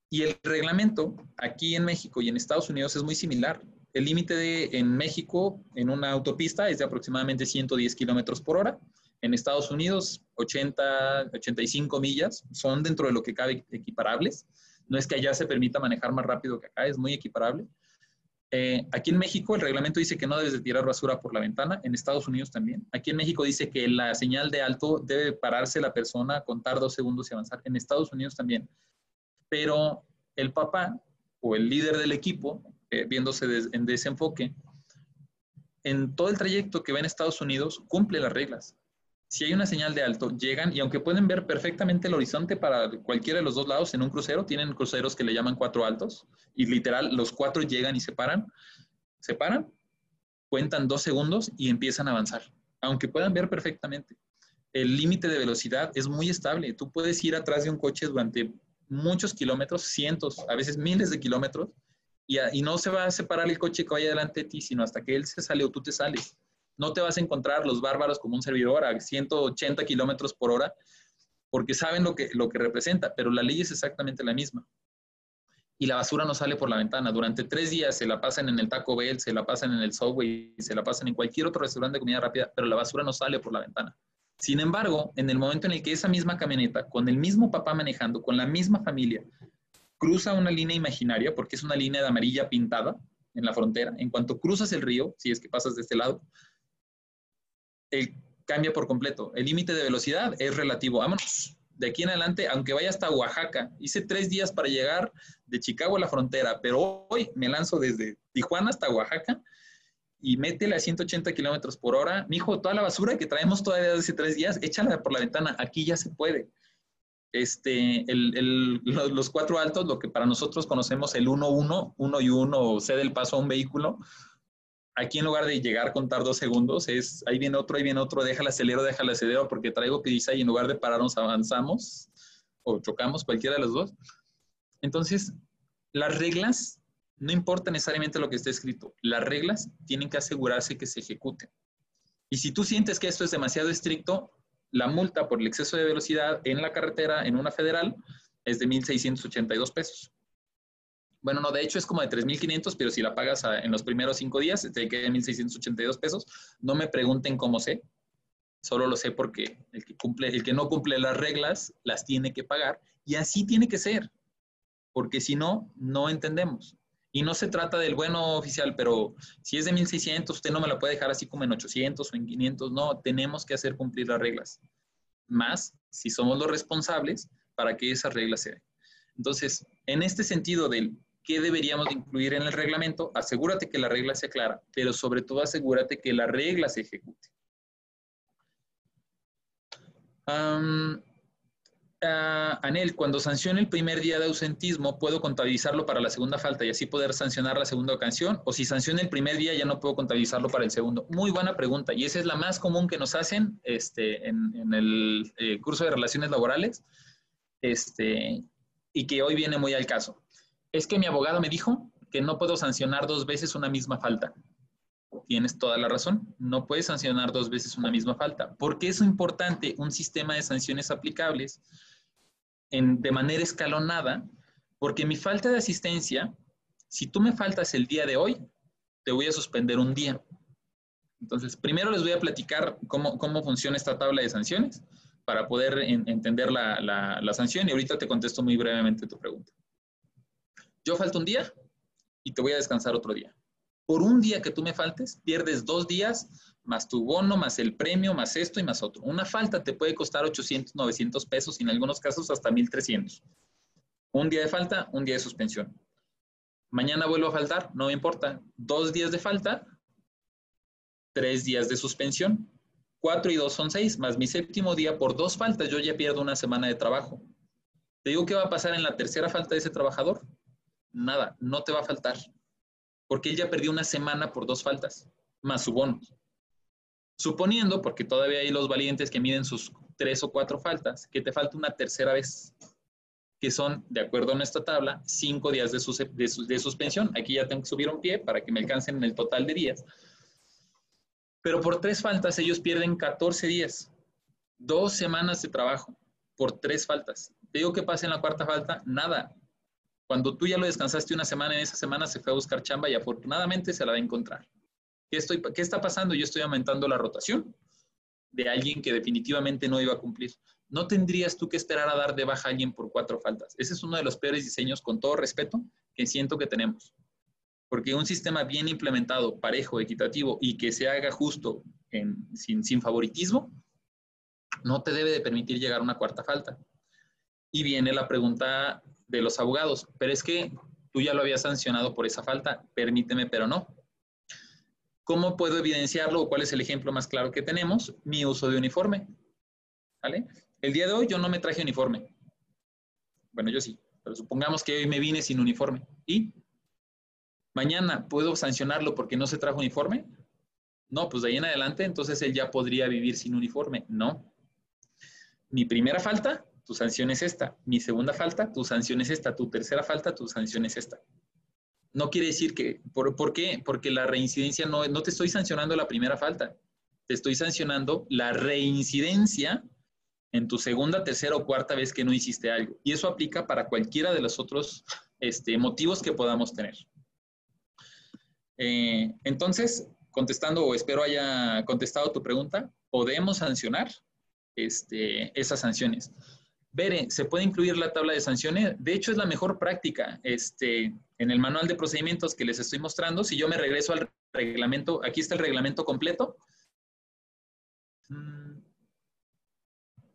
Y el reglamento aquí en México y en Estados Unidos es muy similar. El límite en México en una autopista es de aproximadamente 110 kilómetros por hora. En Estados Unidos, 80, 85 millas son dentro de lo que cabe equiparables. No es que allá se permita manejar más rápido que acá, es muy equiparable. Eh, aquí en México el reglamento dice que no debes de tirar basura por la ventana, en Estados Unidos también. Aquí en México dice que la señal de alto debe pararse la persona, contar dos segundos y avanzar. En Estados Unidos también. Pero el papá o el líder del equipo eh, viéndose en desenfoque, en todo el trayecto que va en Estados Unidos cumple las reglas. Si hay una señal de alto, llegan y aunque pueden ver perfectamente el horizonte para cualquiera de los dos lados en un crucero, tienen cruceros que le llaman cuatro altos y literal los cuatro llegan y se paran, se paran, cuentan dos segundos y empiezan a avanzar, aunque puedan ver perfectamente. El límite de velocidad es muy estable. Tú puedes ir atrás de un coche durante muchos kilómetros, cientos, a veces miles de kilómetros, y, no se va a separar el coche que vaya delante de ti, sino hasta que él se sale o tú te sales. No te vas a encontrar los bárbaros como un servidor a 180 kilómetros por hora, porque saben lo que, lo que representa, pero la ley es exactamente la misma. Y la basura no sale por la ventana. Durante tres días se la pasan en el Taco Bell, se la pasan en el Subway, se la pasan en cualquier otro restaurante de comida rápida, pero la basura no sale por la ventana. Sin embargo, en el momento en el que esa misma camioneta, con el mismo papá manejando, con la misma familia, cruza una línea imaginaria, porque es una línea de amarilla pintada en la frontera. En cuanto cruzas el río, si es que pasas de este lado, cambia por completo. El límite de velocidad es relativo. Vámonos. De aquí en adelante, aunque vaya hasta Oaxaca, hice tres días para llegar de Chicago a la frontera, pero hoy me lanzo desde Tijuana hasta Oaxaca y métele a 180 kilómetros por hora. Mijo, toda la basura que traemos todavía desde hace tres días, échala por la ventana. Aquí ya se puede este, los cuatro altos, lo que para nosotros conocemos el 1-1, 1 y 1, cede el paso a un vehículo. Aquí en lugar de llegar a contar dos segundos, es ahí viene otro, ahí viene otro, déjale acelero, déjale acelero, porque traigo dice ahí en lugar de pararnos avanzamos o chocamos, cualquiera de los dos. Entonces, las reglas, no importa necesariamente lo que esté escrito, las reglas tienen que asegurarse que se ejecuten. Y si tú sientes que esto es demasiado estricto, la multa por el exceso de velocidad en la carretera, en una federal, es de 1.682 pesos. Bueno, no, de hecho es como de 3.500, pero si la pagas en los primeros cinco días, te queda 1.682 pesos. No me pregunten cómo sé, solo lo sé porque el que, cumple, el que no cumple las reglas las tiene que pagar y así tiene que ser, porque si no, no entendemos. Y no se trata del bueno oficial, pero si es de 1600, usted no me la puede dejar así como en 800 o en 500. No, tenemos que hacer cumplir las reglas. Más si somos los responsables para que esas reglas se den. Entonces, en este sentido del qué deberíamos incluir en el reglamento, asegúrate que la regla sea clara, pero sobre todo asegúrate que la regla se ejecute. Ah, Anel, cuando sancione el primer día de ausentismo, ¿puedo contabilizarlo para la segunda falta y así poder sancionar la segunda ocasión? ¿O si sancione el primer día, ya no puedo contabilizarlo para el segundo? Muy buena pregunta. Y esa es la más común que nos hacen este, en, el eh, curso de relaciones laborales este, y que hoy viene muy al caso. Es que mi abogado me dijo que no puedo sancionar dos veces una misma falta. Tienes toda la razón, no puedes sancionar dos veces una misma falta. ¿Por qué es importante un sistema de sanciones aplicables de manera escalonada? Porque mi falta de asistencia, si tú me faltas el día de hoy, te voy a suspender un día. Entonces, primero les voy a platicar cómo, cómo funciona esta tabla de sanciones para poder entender la, la, sanción y ahorita te contesto muy brevemente tu pregunta. Yo falto un día y te voy a descansar otro día. Por un día que tú me faltes, pierdes dos días más tu bono, más el premio, más esto y más otro. Una falta te puede costar 800, 900 pesos y en algunos casos hasta 1300. Un día de falta, un día de suspensión. Mañana vuelvo a faltar, no me importa. Dos días de falta, tres días de suspensión. Cuatro y dos son seis, más mi séptimo día por dos faltas, yo ya pierdo una semana de trabajo. ¿Te digo qué va a pasar en la tercera falta de ese trabajador? Nada, no te va a faltar. Porque él ya perdió una semana por dos faltas, más su bono. Suponiendo, porque todavía hay los valientes que miden sus tres o cuatro faltas, que te falta una tercera vez que son, de acuerdo a nuestra tabla, cinco días de, de, suspensión. Aquí ya tengo que subir un pie para que me alcancen en el total de días. Pero por tres faltas ellos pierden 14 días, dos semanas de trabajo por tres faltas. Te digo que pasa en la cuarta falta, nada. Cuando tú ya lo descansaste una semana, en esa semana se fue a buscar chamba y afortunadamente se la va a encontrar. ¿Qué, estoy, ¿Qué está pasando? Yo estoy aumentando la rotación de alguien que definitivamente no iba a cumplir no tendrías tú que esperar a dar de baja a alguien por cuatro faltas. Ese es uno de los peores diseños, con todo respeto, que siento que tenemos. Porque un sistema bien implementado, parejo, equitativo y que se haga justo sin, favoritismo, no te debe de permitir llegar a una cuarta falta. Y viene la pregunta de los abogados, pero es que tú ya lo habías sancionado por esa falta, permíteme, pero no. ¿Cómo puedo evidenciarlo o cuál es el ejemplo más claro que tenemos? Mi uso de uniforme. ¿Vale? El día de hoy yo no me traje uniforme. Bueno, yo sí, pero supongamos que hoy me vine sin uniforme. ¿Y mañana puedo sancionarlo porque no se trajo uniforme? No, pues de ahí en adelante, entonces él ya podría vivir sin uniforme. No. Mi primera falta, tu sanción es esta. Mi segunda falta, tu sanción es esta. Tu tercera falta, tu sanción es esta. No quiere decir que, ¿por, ¿por qué? Porque la reincidencia no, no te estoy sancionando la primera falta. Te estoy sancionando la reincidencia en tu segunda, tercera o cuarta vez que no hiciste algo. Y eso aplica para cualquiera de los otros este, motivos que podamos tener. Eh, entonces, contestando o espero haya contestado tu pregunta, podemos sancionar este, esas sanciones. Bere, ¿se puede incluir la tabla de sanciones? De hecho, es la mejor práctica. Este, en el manual de procedimientos que les estoy mostrando, si yo me regreso al reglamento, aquí está el reglamento completo. Mm,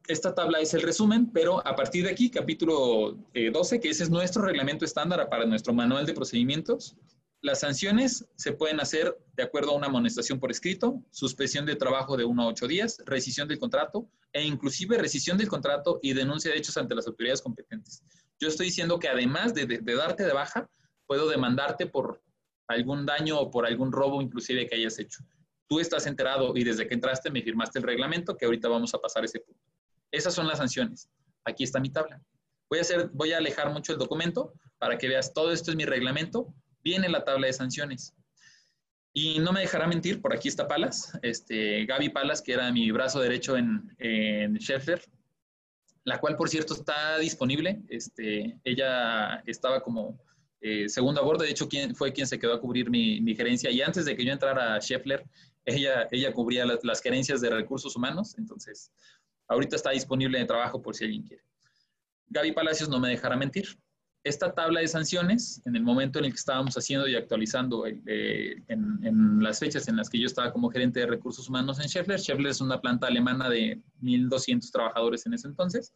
esta tabla es el resumen, pero a partir de aquí, capítulo 12, eh, que ese es nuestro reglamento estándar para nuestro manual de procedimientos, las sanciones se pueden hacer de acuerdo a una amonestación por escrito, suspensión de trabajo de 1 a 8 días, rescisión del contrato e inclusive rescisión del contrato y denuncia de hechos ante las autoridades competentes. Yo estoy diciendo que además de, de darte de baja, puedo demandarte por algún daño o por algún robo inclusive que hayas hecho. Tú estás enterado y desde que entraste me firmaste el reglamento que ahorita vamos a pasar ese punto. Esas son las sanciones. Aquí está mi tabla. Voy a, hacer, voy a alejar mucho el documento para que veas, todo esto es mi reglamento. Viene la tabla de sanciones. Y no me dejará mentir, por aquí está Palas, este, Gaby Palas, que era mi brazo derecho en, en Scheffler, la cual, por cierto, está disponible. Este, ella estaba como eh, segundo a bordo, de hecho, quien, fue quien se quedó a cubrir mi, mi, gerencia. Y antes de que yo entrara a Scheffler, ella, ella cubría las, las gerencias de recursos humanos. Entonces, Ahorita está disponible de trabajo por si alguien quiere. Gaby Palacios no me dejará mentir. Esta tabla de sanciones, en el momento en el que estábamos haciendo y actualizando eh, en, las fechas en las que yo estaba como gerente de recursos humanos en Scheffler, Scheffler es una planta alemana de 1.200 trabajadores en ese entonces.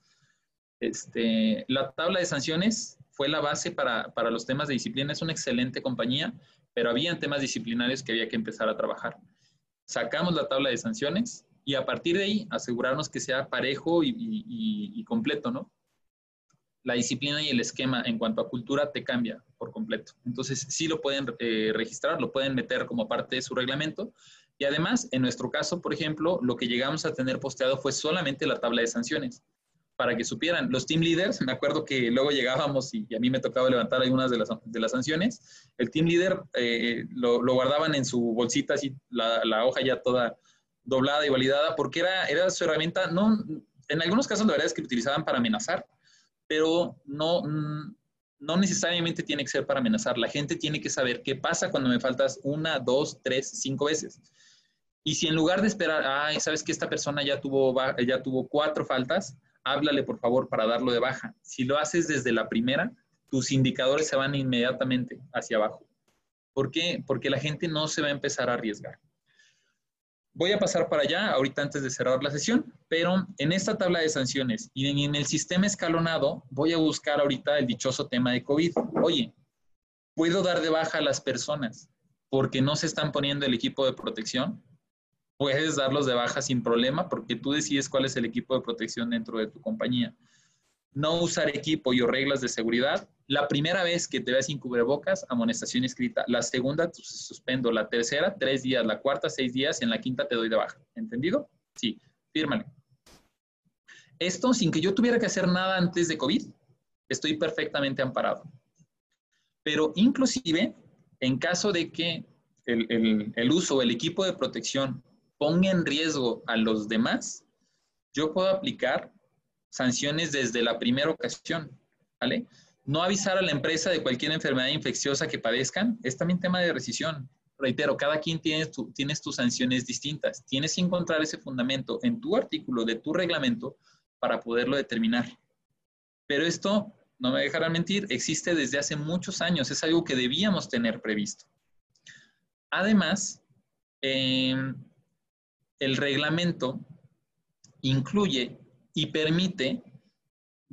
Este, la tabla de sanciones fue la base para, para los temas de disciplina. Es una excelente compañía, pero había temas disciplinarios que había que empezar a trabajar. Sacamos la tabla de sanciones, y a partir de ahí asegurarnos que sea parejo y, completo, ¿no? La disciplina y el esquema en cuanto a cultura te cambia por completo. Entonces, sí lo pueden eh, registrar, lo pueden meter como parte de su reglamento. Y además, en nuestro caso, por ejemplo, lo que llegamos a tener posteado fue solamente la tabla de sanciones. para que supieran. Los team leaders, me acuerdo que luego llegábamos y, a mí me tocaba levantar algunas de las, de las sanciones. El team leader eh, lo, lo, guardaban en su bolsita, así la, la, hoja ya toda doblada y validada, porque era, era su herramienta. No, en algunos casos, la verdad es que lo utilizaban para amenazar, pero no, no necesariamente tiene que ser para amenazar. La gente tiene que saber qué pasa cuando me faltas una, dos, tres, cinco veces. Y si en lugar de esperar, ay, sabes que esta persona ya tuvo, ya tuvo cuatro faltas, háblale por favor para darlo de baja. Si lo haces desde la primera, tus indicadores se van inmediatamente hacia abajo. ¿Por qué? Porque la gente no se va a empezar a arriesgar. Voy a pasar para allá ahorita antes de cerrar la sesión, pero en esta tabla de sanciones y en el sistema escalonado voy a buscar ahorita el dichoso tema de COVID. Oye, ¿puedo dar de baja a las personas porque no se están poniendo el equipo de protección? Puedes darlos de baja sin problema porque tú decides cuál es el equipo de protección dentro de tu compañía. No usar equipo y o reglas de seguridad la primera vez que te veas sin cubrebocas, amonestación escrita. La segunda, te suspendo. La tercera, tres días. La cuarta, seis días. En la quinta, te doy de baja. ¿Entendido? Sí, fírmale. Esto sin que yo tuviera que hacer nada antes de COVID, estoy perfectamente amparado. Pero inclusive, en caso de que el, el, el uso, el equipo de protección ponga en riesgo a los demás, yo puedo aplicar sanciones desde la primera ocasión, ¿vale? No avisar a la empresa de cualquier enfermedad infecciosa que padezcan es también tema de rescisión. Reitero, cada quien tiene tu, tus sanciones distintas. Tienes que encontrar ese fundamento en tu artículo de tu reglamento para poderlo determinar. Pero esto, no me dejarán mentir, existe desde hace muchos años. Es algo que debíamos tener previsto. Además, eh, el reglamento incluye y permite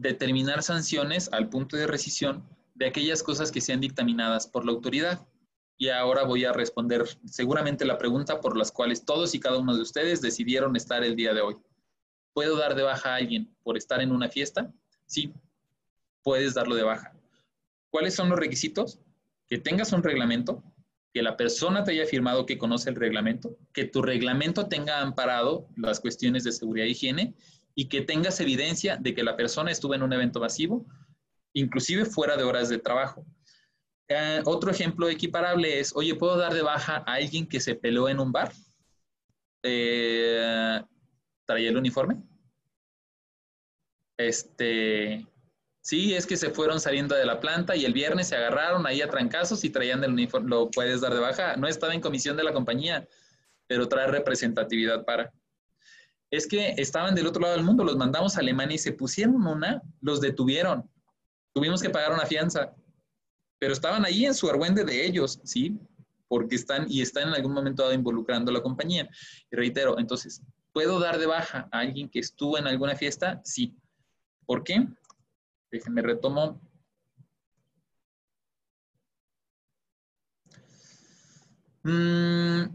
determinar sanciones al punto de rescisión de aquellas cosas que sean dictaminadas por la autoridad. Y ahora voy a responder seguramente la pregunta por las cuales todos y cada uno de ustedes decidieron estar el día de hoy. ¿Puedo dar de baja a alguien por estar en una fiesta? Sí, puedes darlo de baja. ¿Cuáles son los requisitos? Que tengas un reglamento, que la persona te haya firmado que conoce el reglamento, que tu reglamento tenga amparado las cuestiones de seguridad e higiene y que tengas evidencia de que la persona estuvo en un evento masivo, inclusive fuera de horas de trabajo. Eh, otro ejemplo equiparable es, oye, ¿puedo dar de baja a alguien que se peleó en un bar? Eh, ¿Traía el uniforme? Este, sí, es que se fueron saliendo de la planta y el viernes se agarraron ahí a trancazos y traían el uniforme, lo puedes dar de baja. No estaba en comisión de la compañía, pero trae representatividad para es que estaban del otro lado del mundo, los mandamos a Alemania y se pusieron una, los detuvieron. Tuvimos que pagar una fianza, pero estaban ahí en su argüende de ellos, ¿sí? Porque están y están en algún momento dado involucrando a la compañía. Y reitero, entonces, ¿puedo dar de baja a alguien que estuvo en alguna fiesta? Sí. ¿Por qué? Déjenme retomo. Mm,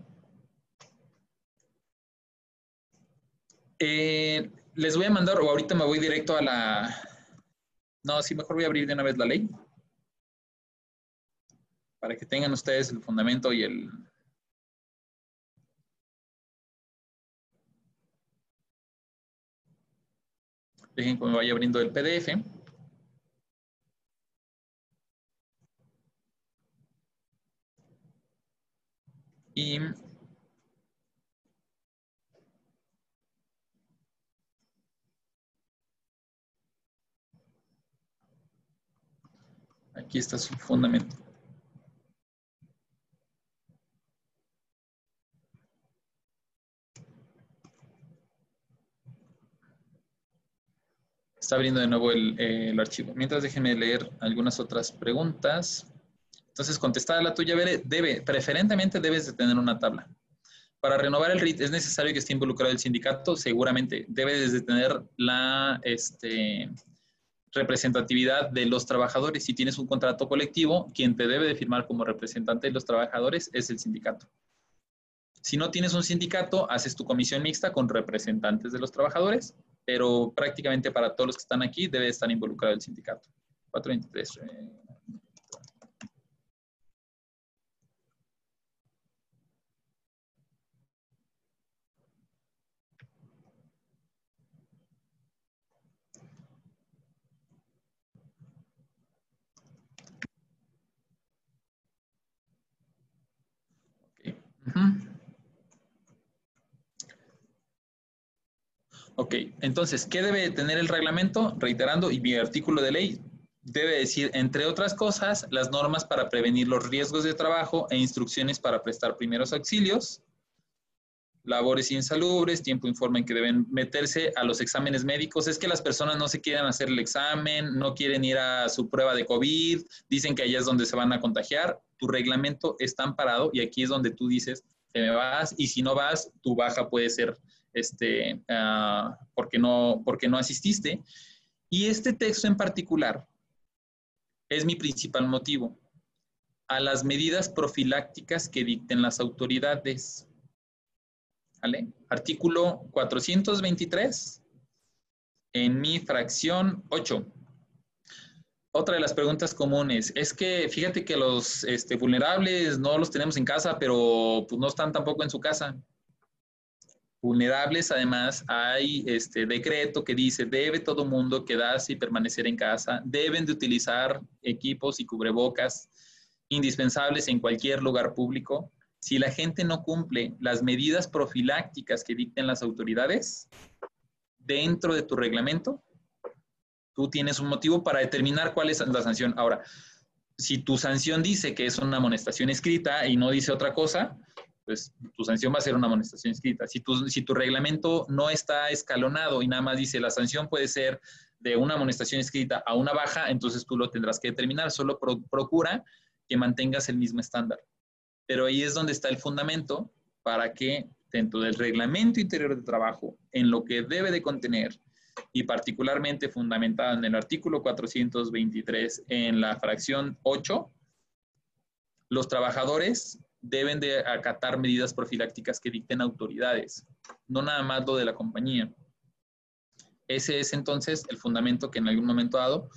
Eh, les voy a mandar, o ahorita me voy directo a la... No, sí, mejor voy a abrir de una vez la ley. Para que tengan ustedes el fundamento y el... Dejen que me vaya abriendo el PDF. Y Aquí está su fundamento. Está abriendo de nuevo el, archivo. Mientras déjenme leer algunas otras preguntas. Entonces, contestada la tuya, debe, preferentemente debes de tener una tabla. Para renovar el RIT, ¿es necesario que esté involucrado el sindicato? Seguramente. Debes de tener la, este, representatividad de los trabajadores. Si tienes un contrato colectivo, quien te debe de firmar como representante de los trabajadores es el sindicato. Si no tienes un sindicato, haces tu comisión mixta con representantes de los trabajadores, pero prácticamente para todos los que están aquí debe estar involucrado el sindicato. 423. Ok, entonces, ¿qué debe tener el reglamento? Reiterando, y mi artículo de ley debe decir, entre otras cosas, las normas para prevenir los riesgos de trabajo e instrucciones para prestar primeros auxilios, labores insalubres, tiempo informe en que deben meterse a los exámenes médicos. Es que las personas no se quieren hacer el examen, no quieren ir a su prueba de COVID, dicen que allá es donde se van a contagiar. Tu reglamento está amparado y aquí es donde tú dices que me vas y si no vas, tu baja puede ser este, uh, porque, no, porque no asististe. Y este texto en particular es mi principal motivo, a las medidas profilácticas que dicten las autoridades. ¿Vale? Artículo 423 en mi fracción 8. Otra de las preguntas comunes es que fíjate que los este, vulnerables no los tenemos en casa, pero pues, no están tampoco en su casa. Vulnerables, además, hay este decreto que dice, debe todo mundo quedarse y permanecer en casa, deben de utilizar equipos y cubrebocas indispensables en cualquier lugar público. Si la gente no cumple las medidas profilácticas que dicten las autoridades dentro de tu reglamento, tú tienes un motivo para determinar cuál es la sanción. Ahora, si tu sanción dice que es una amonestación escrita y no dice otra cosa, pues tu sanción va a ser una amonestación escrita. Si tu, si tu reglamento no está escalonado y nada más dice la sanción puede ser de una amonestación escrita a una baja, entonces tú lo tendrás que determinar. Solo procura que mantengas el mismo estándar. Pero ahí es donde está el fundamento para que dentro del reglamento interior de trabajo, en lo que debe de contener y particularmente fundamentado en el artículo 423 en la fracción 8, los trabajadores deben de acatar medidas profilácticas que dicten autoridades, no nada más lo de la compañía. Ese es entonces el fundamento que en algún momento dado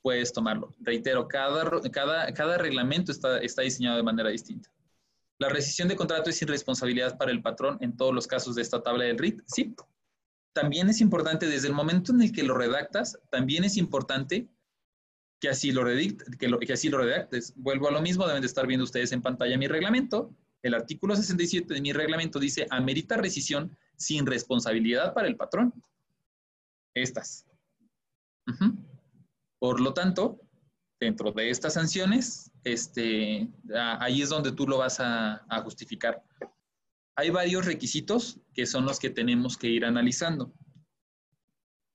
puedes tomarlo. Reitero, cada, reglamento está, está diseñado de manera distinta. La rescisión de contrato es irresponsabilidad para el patrón en todos los casos de esta tabla del RIT. Sí. También es importante, desde el momento en el que lo redactas, también es importante que así lo, redactes. Vuelvo a lo mismo, deben de estar viendo ustedes en pantalla mi reglamento. El artículo 67 de mi reglamento dice, amerita rescisión sin responsabilidad para el patrón. Estas. Por lo tanto, dentro de estas sanciones, este, ahí es donde tú lo vas a justificar. Hay varios requisitos que son los que tenemos que ir analizando.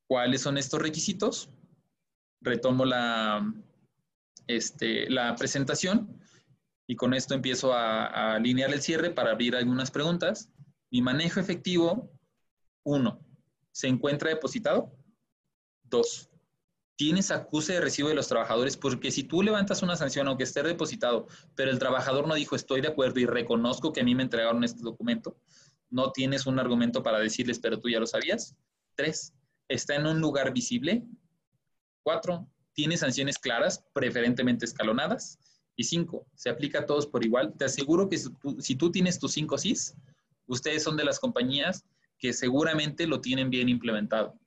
¿Cuáles son estos requisitos? retomo la, este, la presentación y con esto empiezo a, alinear el cierre para abrir algunas preguntas. Mi manejo efectivo, uno, ¿se encuentra depositado? Dos, tienes acuse de recibo de los trabajadores, porque si tú levantas una sanción, aunque esté depositado, pero el trabajador no dijo estoy de acuerdo y reconozco que a mí me entregaron este documento, no tienes un argumento para decirles, pero tú ya lo sabías. Tres, está en un lugar visible, Cuatro, tiene sanciones claras, preferentemente escalonadas. Y cinco, se aplica a todos por igual. Te aseguro que si tú, tienes tus cinco SIS, ustedes son de las compañías que seguramente lo tienen bien implementado.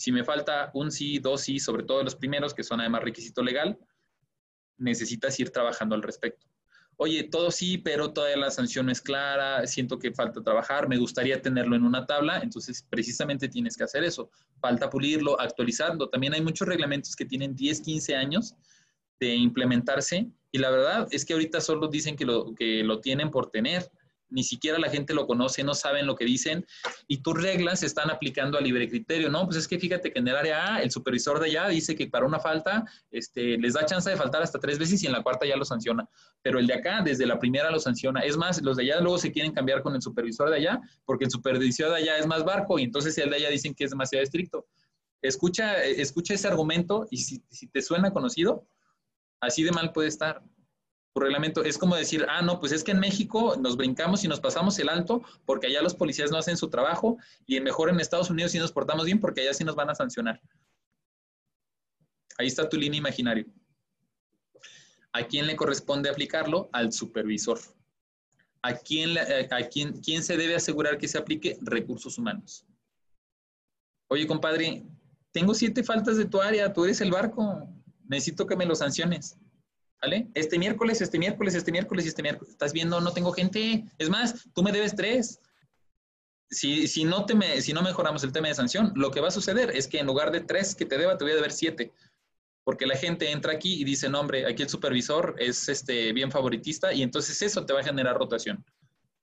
Si me falta un sí, dos sí, sobre todo los primeros, que son además requisito legal, necesitas ir trabajando al respecto oye, todo sí, pero todavía la sanción no es clara, siento que falta trabajar, me gustaría tenerlo en una tabla, entonces precisamente tienes que hacer eso. Falta pulirlo, actualizarlo. También hay muchos reglamentos que tienen 10, 15 años de implementarse y la verdad es que ahorita solo dicen que lo, que lo tienen por tener ni siquiera la gente lo conoce, no saben lo que dicen y tus reglas se están aplicando a libre criterio, ¿no? Pues es que fíjate que en el área A, el supervisor de allá dice que para una falta este, les da chance de faltar hasta tres veces y en la cuarta ya lo sanciona, pero el de acá desde la primera lo sanciona. Es más, los de allá luego se quieren cambiar con el supervisor de allá porque el supervisor de allá es más barco y entonces el de allá dicen que es demasiado estricto. Escucha, escucha ese argumento y si, si te suena conocido, así de mal puede estar reglamento es como decir, ah, no, pues es que en México nos brincamos y nos pasamos el alto porque allá los policías no hacen su trabajo y mejor en Estados Unidos sí nos portamos bien porque allá sí nos van a sancionar. Ahí está tu línea imaginaria. ¿A quién le corresponde aplicarlo? Al supervisor. ¿A quién, eh, a quién, quién se debe asegurar que se aplique? Recursos humanos. Oye, compadre, tengo siete faltas de tu área, tú eres el barco, necesito que me lo sanciones. Este miércoles, este miércoles, este miércoles este miércoles. Estás viendo, no tengo gente. Es más, tú me debes tres. Si, si, no te me, si no mejoramos el tema de sanción, lo que va a suceder es que en lugar de tres que te deba, te voy a deber siete. Porque la gente entra aquí y dice, no, hombre, aquí el supervisor es este, bien favoritista y entonces eso te va a generar rotación.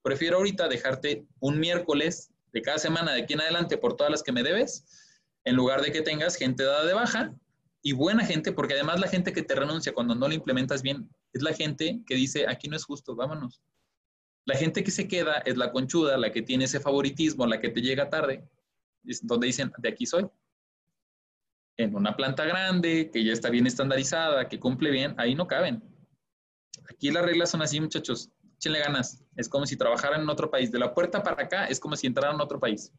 Prefiero ahorita dejarte un miércoles de cada semana de aquí en adelante por todas las que me debes, en lugar de que tengas gente dada de baja y buena gente, porque además la gente que te renuncia cuando no lo implementas bien es la gente que dice, aquí no es justo, vámonos. La gente que se queda es la conchuda, la que tiene ese favoritismo, la que te llega tarde, donde dicen, de aquí soy. En una planta grande, que ya está bien estandarizada, que cumple bien, ahí no caben. Aquí las reglas son así, muchachos. Échenle ganas. Es como si trabajaran en otro país. De la puerta para acá es como si entraran en otro país.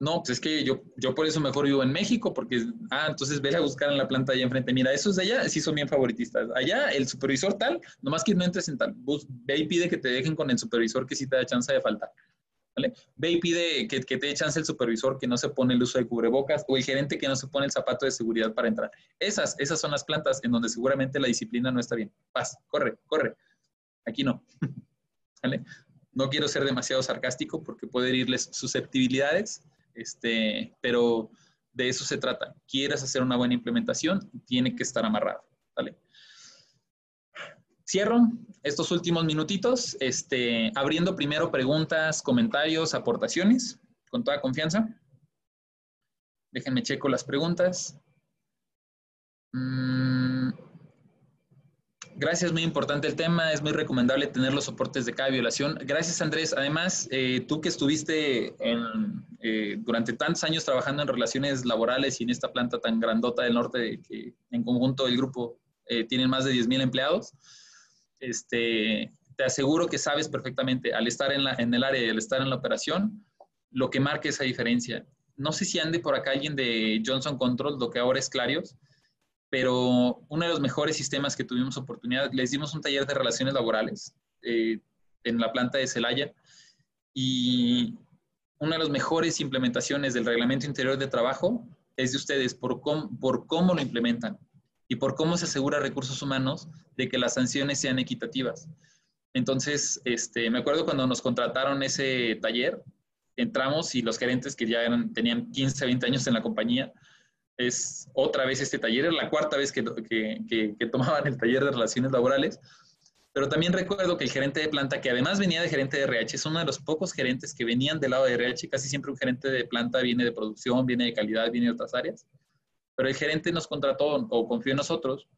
No, pues es que yo, yo por eso mejor vivo en México, porque, ah, entonces ve a buscar en la planta allá enfrente. Mira, esos de allá sí son bien favoritistas. Allá el supervisor tal, nomás que no entres en tal. ve y pide que te dejen con el supervisor que sí te da chance de faltar. ¿Vale? Ve y pide que, que te dé chance el supervisor que no se pone el uso de cubrebocas o el gerente que no se pone el zapato de seguridad para entrar. Esas, esas son las plantas en donde seguramente la disciplina no está bien. Paz, corre, corre. Aquí no. ¿Vale? No quiero ser demasiado sarcástico porque puede herirles susceptibilidades, este, pero de eso se trata. Quieres hacer una buena implementación, tiene que estar amarrado. ¿vale? Cierro estos últimos minutitos, este, abriendo primero preguntas, comentarios, aportaciones, con toda confianza. Déjenme checo las preguntas. Gracias, muy importante el tema. Es muy recomendable tener los soportes de cada violación. Gracias, Andrés. Además, eh, tú que estuviste eh, durante tantos años trabajando en relaciones laborales y en esta planta tan grandota del norte, que en conjunto el grupo eh, tiene más de 10.000 empleados, este, te aseguro que sabes perfectamente, al estar en, la, en el área al estar en la operación, lo que marca esa diferencia. No sé si ande por acá alguien de Johnson Control, lo que ahora es Clarios, pero uno de los mejores sistemas que tuvimos oportunidad, les dimos un taller de relaciones laborales eh, en la planta de Celaya y una de las mejores implementaciones del reglamento interior de trabajo es de ustedes por cómo, por cómo lo implementan y por cómo se asegura recursos humanos de que las sanciones sean equitativas. Entonces, este, me acuerdo cuando nos contrataron ese taller, entramos y los gerentes que ya eran, tenían 15, 20 años en la compañía, es otra vez este taller, es la cuarta vez que, que, que, tomaban el taller de relaciones laborales, pero también recuerdo que el gerente de planta, que además venía de gerente de RH, es uno de los pocos gerentes que venían del lado de RH, casi siempre un gerente de planta viene de producción, viene de calidad, viene de otras áreas, pero el gerente nos contrató o confió en nosotros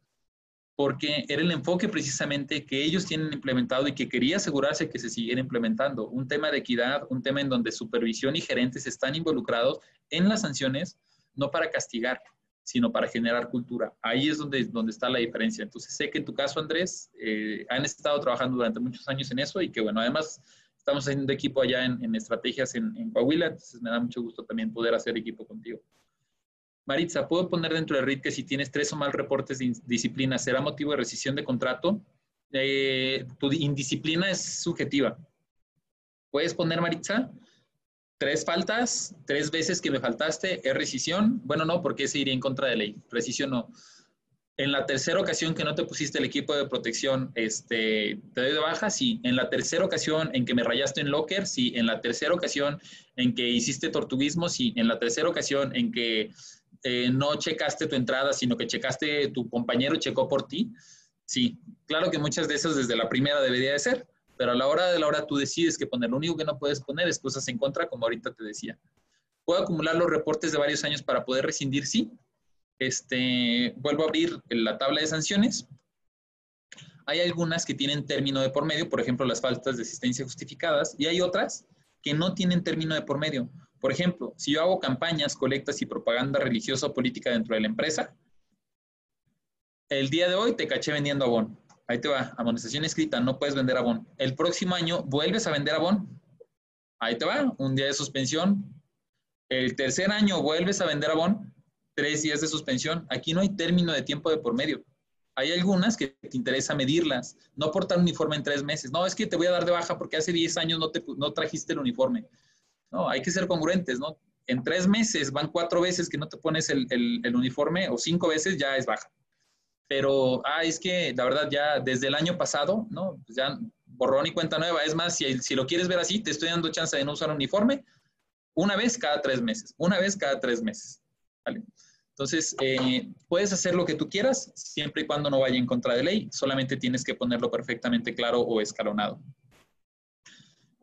porque era el enfoque precisamente que ellos tienen implementado y que quería asegurarse que se siguiera implementando. Un tema de equidad, un tema en donde supervisión y gerentes están involucrados en las sanciones no para castigar, sino para generar cultura. Ahí es donde, donde está la diferencia. Entonces, sé que en tu caso, Andrés, eh, han estado trabajando durante muchos años en eso y que, bueno, además estamos haciendo equipo allá en, estrategias en, en, Coahuila, entonces me da mucho gusto también poder hacer equipo contigo. Maritza, ¿puedo poner dentro del RIT que si tienes tres o más reportes de disciplina será motivo de rescisión de contrato? Eh, tu indisciplina es subjetiva. ¿Puedes poner, Maritza? Tres faltas, tres veces que me faltaste, es rescisión. Bueno, no, porque ese iría en contra de ley. Rescisión no. En la tercera ocasión que no te pusiste el equipo de protección, este, te doy de baja, sí. En la tercera ocasión en que me rayaste en locker, sí. En la tercera ocasión en que hiciste tortuguismo, sí. En la tercera ocasión en que eh, no checaste tu entrada, sino que checaste, tu compañero checó por ti, sí. Claro que muchas de esas desde la primera debería de ser, pero a la hora de la hora tú decides que poner. Lo único que no puedes poner es cosas en contra, como ahorita te decía. ¿Puedo acumular los reportes de varios años para poder rescindir? Sí. Este, vuelvo a abrir la tabla de sanciones. Hay algunas que tienen término de por medio, por ejemplo, las faltas de asistencia justificadas, y hay otras que no tienen término de por medio. Por ejemplo, si yo hago campañas, colectas y propaganda religiosa o política dentro de la empresa, el día de hoy te caché vendiendo abón. Ahí te va, amonestación escrita, no puedes vender Avon. El próximo año vuelves a vender Avon. Ahí te va, un día de suspensión. El tercer año vuelves a vender Avon, tres días de suspensión. Aquí no hay término de tiempo de por medio. Hay algunas que te interesa medirlas, no portar uniforme en tres meses. No, es que te voy a dar de baja porque hace 10 años no, te, no trajiste el uniforme. No, hay que ser congruentes, ¿no? En tres meses van cuatro veces que no te pones el, el uniforme o cinco veces ya es baja. Pero, ah, es que la verdad ya desde el año pasado, ¿no? Pues ya borrón y cuenta nueva. Es más, si, si lo quieres ver así, te estoy dando chance de no usar uniforme una vez cada tres meses, una vez cada tres meses. ¿vale? Entonces, eh, puedes hacer lo que tú quieras siempre y cuando no vaya en contra de ley, solamente tienes que ponerlo perfectamente claro o escalonado.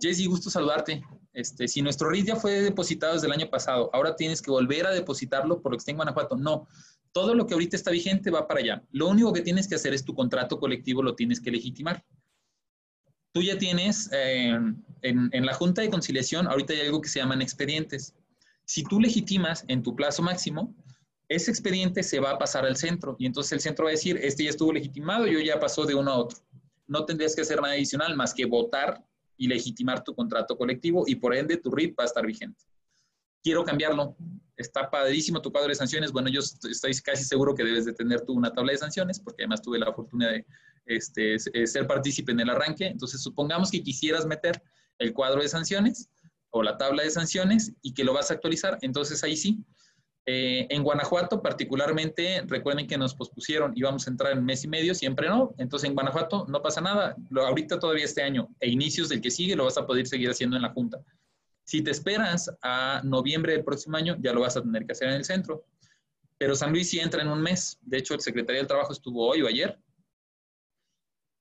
Jessy, gusto saludarte. Este, si nuestro RIT ya fue depositado desde el año pasado, ahora tienes que volver a depositarlo por lo que está en Guanajuato. No, todo lo que ahorita está vigente va para allá. Lo único que tienes que hacer es tu contrato colectivo, lo tienes que legitimar. Tú ya tienes eh, en, la Junta de Conciliación, ahorita hay algo que se llaman expedientes. Si tú legitimas en tu plazo máximo, ese expediente se va a pasar al centro y entonces el centro va a decir, este ya estuvo legitimado, yo ya pasó de uno a otro. No tendrías que hacer nada adicional más que votar y legitimar tu contrato colectivo y por ende tu RIT va a estar vigente. Quiero cambiarlo está padrísimo tu cuadro de sanciones. Bueno, yo estoy casi seguro que debes de tener tú una tabla de sanciones, porque además tuve la fortuna de este, eh, ser partícipe en el arranque. Entonces, supongamos que quisieras meter el cuadro de sanciones o la tabla de sanciones y que lo vas a actualizar. Entonces, ahí sí. Eh, en Guanajuato, particularmente, recuerden que nos pospusieron, íbamos a entrar en mes y medio, siempre no. Entonces, en Guanajuato no pasa nada. Ahorita todavía este año e inicios del que sigue lo vas a poder seguir haciendo en la Junta. Si te esperas a noviembre del próximo año, ya lo vas a tener que hacer en el centro. Pero San Luis sí entra en un mes. De hecho, el secretario del Trabajo estuvo hoy o ayer.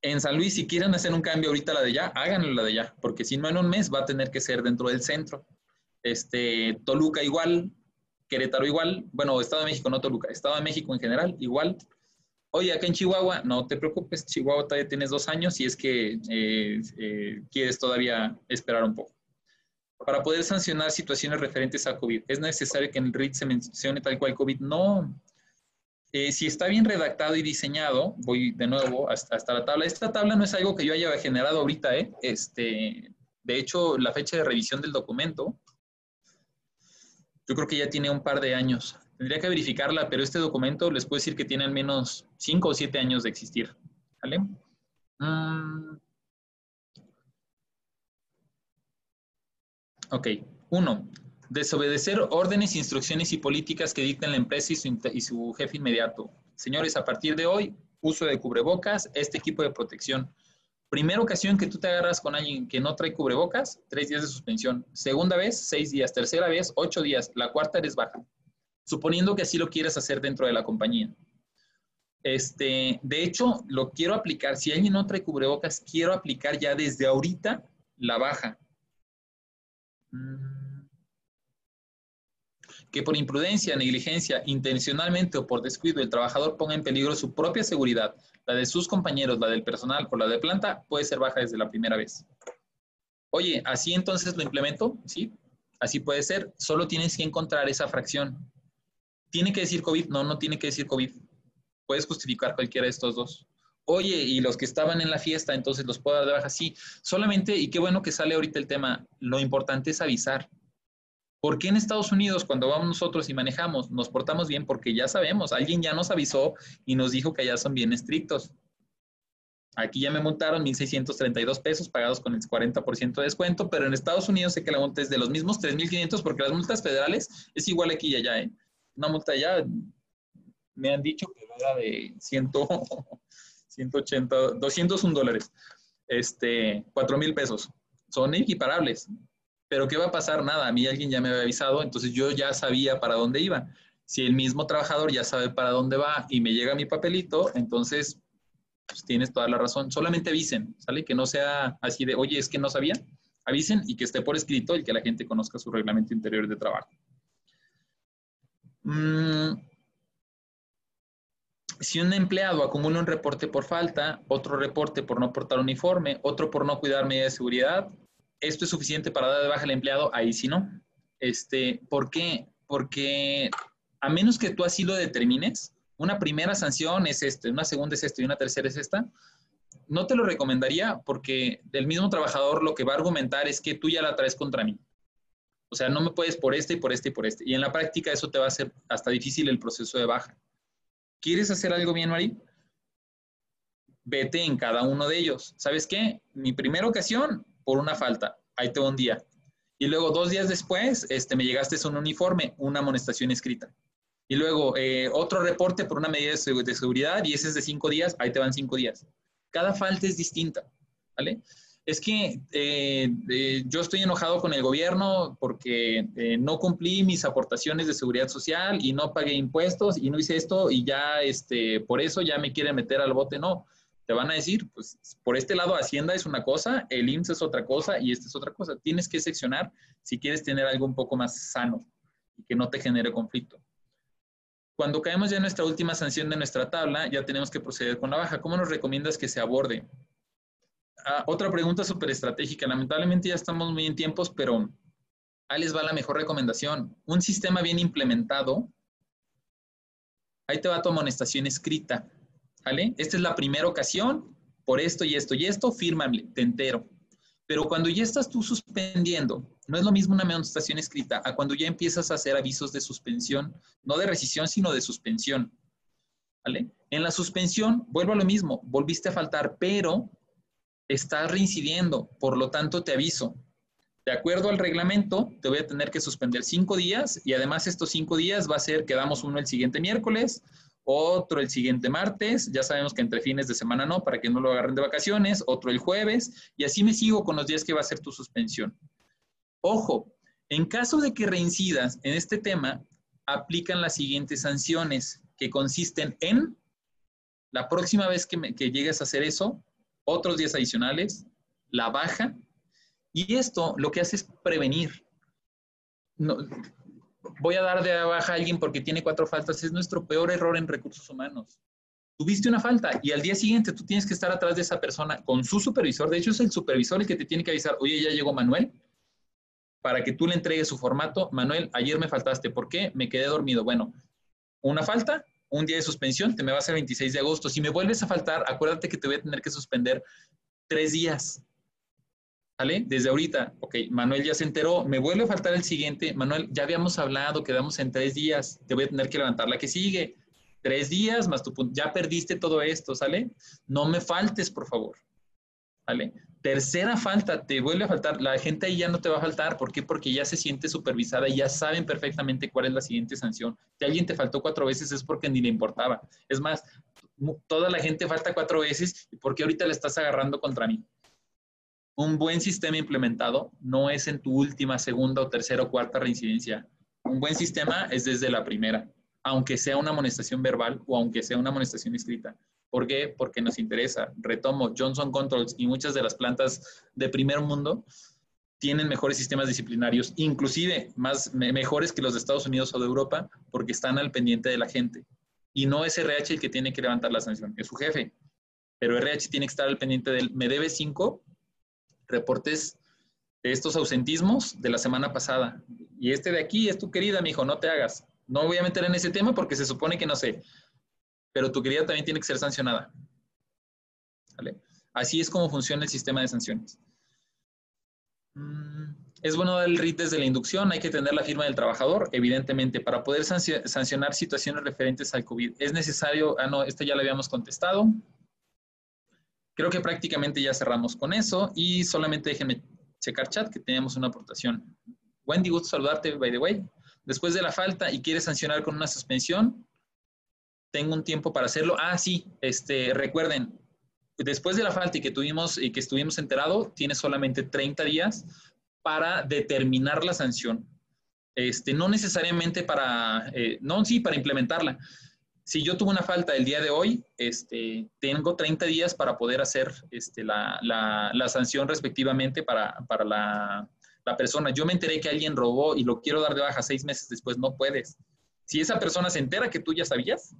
En San Luis, si quieren hacer un cambio ahorita la de ya, háganlo la de ya, porque si no en un mes va a tener que ser dentro del centro. Este, Toluca igual, Querétaro igual, bueno, Estado de México, no Toluca, Estado de México en general igual. Oye, acá en Chihuahua, no te preocupes, Chihuahua todavía tienes dos años y es que eh, eh, quieres todavía esperar un poco. Para poder sancionar situaciones referentes a COVID, ¿es necesario que en el RIT se mencione tal cual COVID? No. Eh, si está bien redactado y diseñado, voy de nuevo hasta, hasta, la tabla. Esta tabla no es algo que yo haya generado ahorita, ¿eh? Este, de hecho, la fecha de revisión del documento, yo creo que ya tiene un par de años. Tendría que verificarla, pero este documento les puedo decir que tiene al menos cinco o siete años de existir. ¿Vale? Mm, Ok. Uno, desobedecer órdenes, instrucciones y políticas que dictan la empresa y su, jefe inmediato. Señores, a partir de hoy, uso de cubrebocas, este equipo de protección. Primera ocasión que tú te agarras con alguien que no trae cubrebocas, tres días de suspensión. Segunda vez, seis días. Tercera vez, ocho días. La cuarta eres baja. Suponiendo que así lo quieras hacer dentro de la compañía. Este, de hecho, lo quiero aplicar. Si alguien no trae cubrebocas, quiero aplicar ya desde ahorita la baja. Que por imprudencia, negligencia, intencionalmente o por descuido el trabajador ponga en peligro su propia seguridad, la de sus compañeros, la del personal o la de planta, puede ser baja desde la primera vez. Oye, ¿así entonces lo implemento? Sí, así puede ser. Solo tienes que encontrar esa fracción. ¿Tiene que decir COVID? No, no tiene que decir COVID. Puedes justificar cualquiera de estos dos oye, y los que estaban en la fiesta, entonces los puedo dar de baja. Sí, solamente, y qué bueno que sale ahorita el tema, lo importante es avisar. ¿Por qué en Estados Unidos, cuando vamos nosotros y manejamos, nos portamos bien? Porque ya sabemos, alguien ya nos avisó y nos dijo que allá son bien estrictos. Aquí ya me montaron 1.632 pesos pagados con el 40% de descuento, pero en Estados Unidos sé que la multa es de los mismos 3.500 porque las multas federales es igual aquí y allá. ¿eh? Una multa allá, me han dicho que era de 100, 180, 201 dólares, este, 4 mil pesos. Son equiparables. Pero ¿qué va a pasar? Nada, a mí alguien ya me había avisado, entonces yo ya sabía para dónde iba. Si el mismo trabajador ya sabe para dónde va y me llega mi papelito, entonces pues, tienes toda la razón. Solamente avisen, ¿sale? Que no sea así de, oye, es que no sabía. Avisen y que esté por escrito y que la gente conozca su reglamento interior de trabajo. Mm, si un empleado acumula un reporte por falta, otro reporte por no portar uniforme, otro por no cuidar medidas de seguridad, ¿esto es suficiente para dar de baja al empleado? Ahí sí no. Este, ¿Por qué? Porque a menos que tú así lo determines, una primera sanción es esto, una segunda es esto y una tercera es esta, no te lo recomendaría porque del mismo trabajador lo que va a argumentar es que tú ya la traes contra mí. O sea, no me puedes por este y por este y por este. Y en la práctica eso te va a hacer hasta difícil el proceso de baja. ¿Quieres hacer algo bien, Mari? Vete en cada uno de ellos. ¿Sabes qué? Mi primera ocasión, por una falta. Ahí te un día. Y luego dos días después, este, me llegaste un uniforme, una amonestación escrita. Y luego, eh, otro reporte por una medida de seguridad y ese es de cinco días, ahí te van cinco días. Cada falta es distinta, ¿vale? Es que eh, eh, yo estoy enojado con el gobierno porque no cumplí mis aportaciones de seguridad social y no pagué impuestos y no hice esto y ya, este, por eso ya me quieren meter al bote. No, te van a decir, pues por este lado Hacienda es una cosa, el IMSS es otra cosa y esta es otra cosa. Tienes que seccionar si quieres tener algo un poco más sano y que no te genere conflicto. Cuando caemos ya en nuestra última sanción de nuestra tabla, ya tenemos que proceder con la baja. ¿Cómo nos recomiendas que se aborde? Ah, otra pregunta súper estratégica. Lamentablemente ya estamos muy en tiempos, pero ahí les va la mejor recomendación. Un sistema bien implementado, ahí te va tu amonestación escrita. ¿Vale? Esta es la primera ocasión, por esto y esto y esto, fírmame, te entero. Pero cuando ya estás tú suspendiendo, no es lo mismo una amonestación escrita a cuando ya empiezas a hacer avisos de suspensión, no de rescisión, sino de suspensión. ¿Vale? En la suspensión, vuelvo a lo mismo, volviste a faltar, pero estás reincidiendo, por lo tanto te aviso. De acuerdo al reglamento, te voy a tener que suspender cinco días y además estos cinco días va a ser que damos uno el siguiente miércoles, otro el siguiente martes, ya sabemos que entre fines de semana no, para que no lo agarren de vacaciones, otro el jueves, y así me sigo con los días que va a ser tu suspensión. Ojo, en caso de que reincidas en este tema, aplican las siguientes sanciones que consisten en la próxima vez que, llegues a hacer eso, otros días adicionales, la baja, y esto lo que hace es prevenir. Voy a dar de baja a alguien porque tiene cuatro faltas, es nuestro peor error en recursos humanos. Tuviste una falta y al día siguiente tú tienes que estar atrás de esa persona con su supervisor. De hecho, es el supervisor el que te tiene que avisar, oye, ya llegó Manuel, para que tú le entregues su formato. Manuel, ayer me faltaste. ¿Por qué? Me quedé dormido. Bueno, una falta, un día de suspensión, te me vas el 26 de agosto. Si me vuelves a faltar, acuérdate que te voy a tener que suspender tres días. ¿Vale? Desde ahorita, ok, Manuel ya se enteró, me vuelve a faltar el siguiente. Manuel, ya habíamos hablado, quedamos en tres días, te voy a tener que levantar la que sigue. Tres días más tu punto, ya perdiste todo esto, ¿sale? No me faltes, por favor. ¿Vale? Tercera falta, te vuelve a faltar. La gente ahí ya no te va a faltar. ¿Por qué? Porque ya se siente supervisada y ya saben perfectamente cuál es la siguiente sanción. Si alguien te faltó cuatro veces es porque ni le importaba. Es más, toda la gente falta cuatro veces y porque ahorita le estás agarrando contra mí. Un buen sistema implementado no es en tu última, segunda o tercera o cuarta reincidencia. Un buen sistema es desde la primera, aunque sea una amonestación verbal o aunque sea una amonestación escrita. ¿Por qué? Porque nos interesa. Retomo, Johnson Controls y muchas de las plantas de primer mundo tienen mejores sistemas disciplinarios, inclusive más mejores que los de Estados Unidos o de Europa, porque están al pendiente de la gente. Y no es RH el que tiene que levantar la sanción, es su jefe. Pero RH tiene que estar al pendiente del, me debe cinco reportes de estos ausentismos de la semana pasada. Y este de aquí es tu querida, mi hijo, no te hagas. No voy a meter en ese tema porque se supone que no sé pero tu querida también tiene que ser sancionada. Así es como funciona el sistema de sanciones. Mm, es bueno dar el RIT desde la inducción, hay que tener la firma del trabajador, evidentemente, para poder sancionar situaciones referentes al COVID. Es necesario, ah, no, esta ya la habíamos contestado. Creo que prácticamente ya cerramos con eso y solamente déjenme checar chat que tenemos una aportación. Wendy, gusto saludarte, by the way. Después de la falta y quieres sancionar con una suspensión, tengo un tiempo para hacerlo. Ah, sí, este, recuerden, después de la falta y que tuvimos y que estuvimos enterados, tienes solamente 30 días para determinar la sanción. Este, no necesariamente para, eh, no, sí, para implementarla. Si yo tuve una falta el día de hoy, este, tengo 30 días para poder hacer este, la, la, la sanción respectivamente para, para la, la persona. Yo me enteré que alguien robó y lo quiero dar de baja seis meses después, no puedes. Si esa persona se entera que tú ya sabías,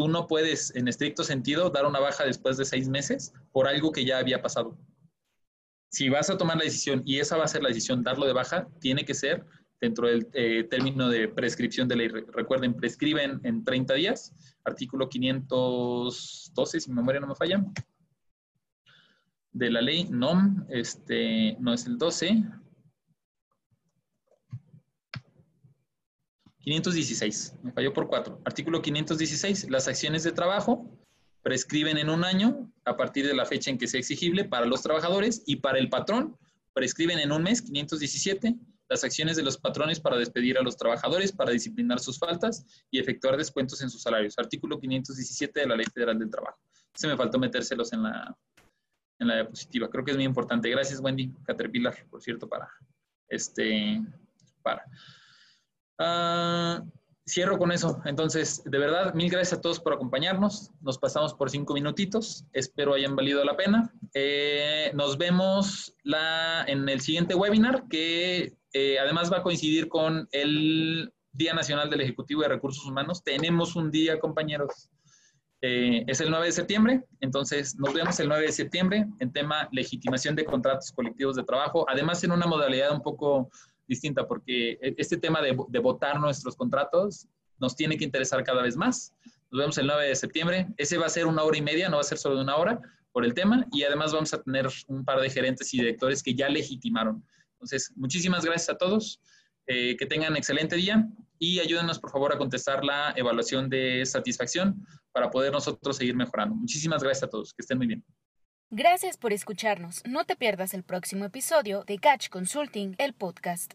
tú no puedes, en estricto sentido, dar una baja después de seis meses por algo que ya había pasado. Si vas a tomar la decisión y esa va a ser la decisión, darlo de baja, tiene que ser dentro del eh, término de prescripción de ley. Recuerden, prescriben en 30 días, artículo 512, si mi memoria no me falla, de la ley NOM, este, no es el 12, 516, me falló por cuatro. Artículo 516, las acciones de trabajo prescriben en un año a partir de la fecha en que sea exigible para los trabajadores y para el patrón prescriben en un mes, 517, las acciones de los patrones para despedir a los trabajadores, para disciplinar sus faltas y efectuar descuentos en sus salarios. Artículo 517 de la Ley Federal del Trabajo. Se me faltó metérselos en la, en la diapositiva. Creo que es muy importante. Gracias, Wendy. Caterpillar, por cierto, para este, para. Ah, cierro con eso. Entonces, de verdad, mil gracias a todos por acompañarnos. Nos pasamos por cinco minutitos. Espero hayan valido la pena. Eh, nos vemos en el siguiente webinar, que eh, además va a coincidir con el Día Nacional del Ejecutivo de Recursos Humanos. Tenemos un día, compañeros. Eh, es el 9 de septiembre, entonces nos vemos el 9 de septiembre en tema legitimación de contratos colectivos de trabajo, además en una modalidad un poco distinta, porque e, este tema de, votar nuestros contratos nos tiene que interesar cada vez más. Nos vemos el 9 de septiembre. Ese va a ser una hora y media, no va a ser solo de una hora por el tema. Y además vamos a tener un par de gerentes y directores que ya legitimaron. Entonces, muchísimas gracias a todos. Eh, que tengan excelente día y ayúdenos por favor a contestar la evaluación de satisfacción para poder nosotros seguir mejorando. Muchísimas gracias a todos. Que estén muy bien. Gracias por escucharnos. No te pierdas el próximo episodio de Catch Consulting, el podcast.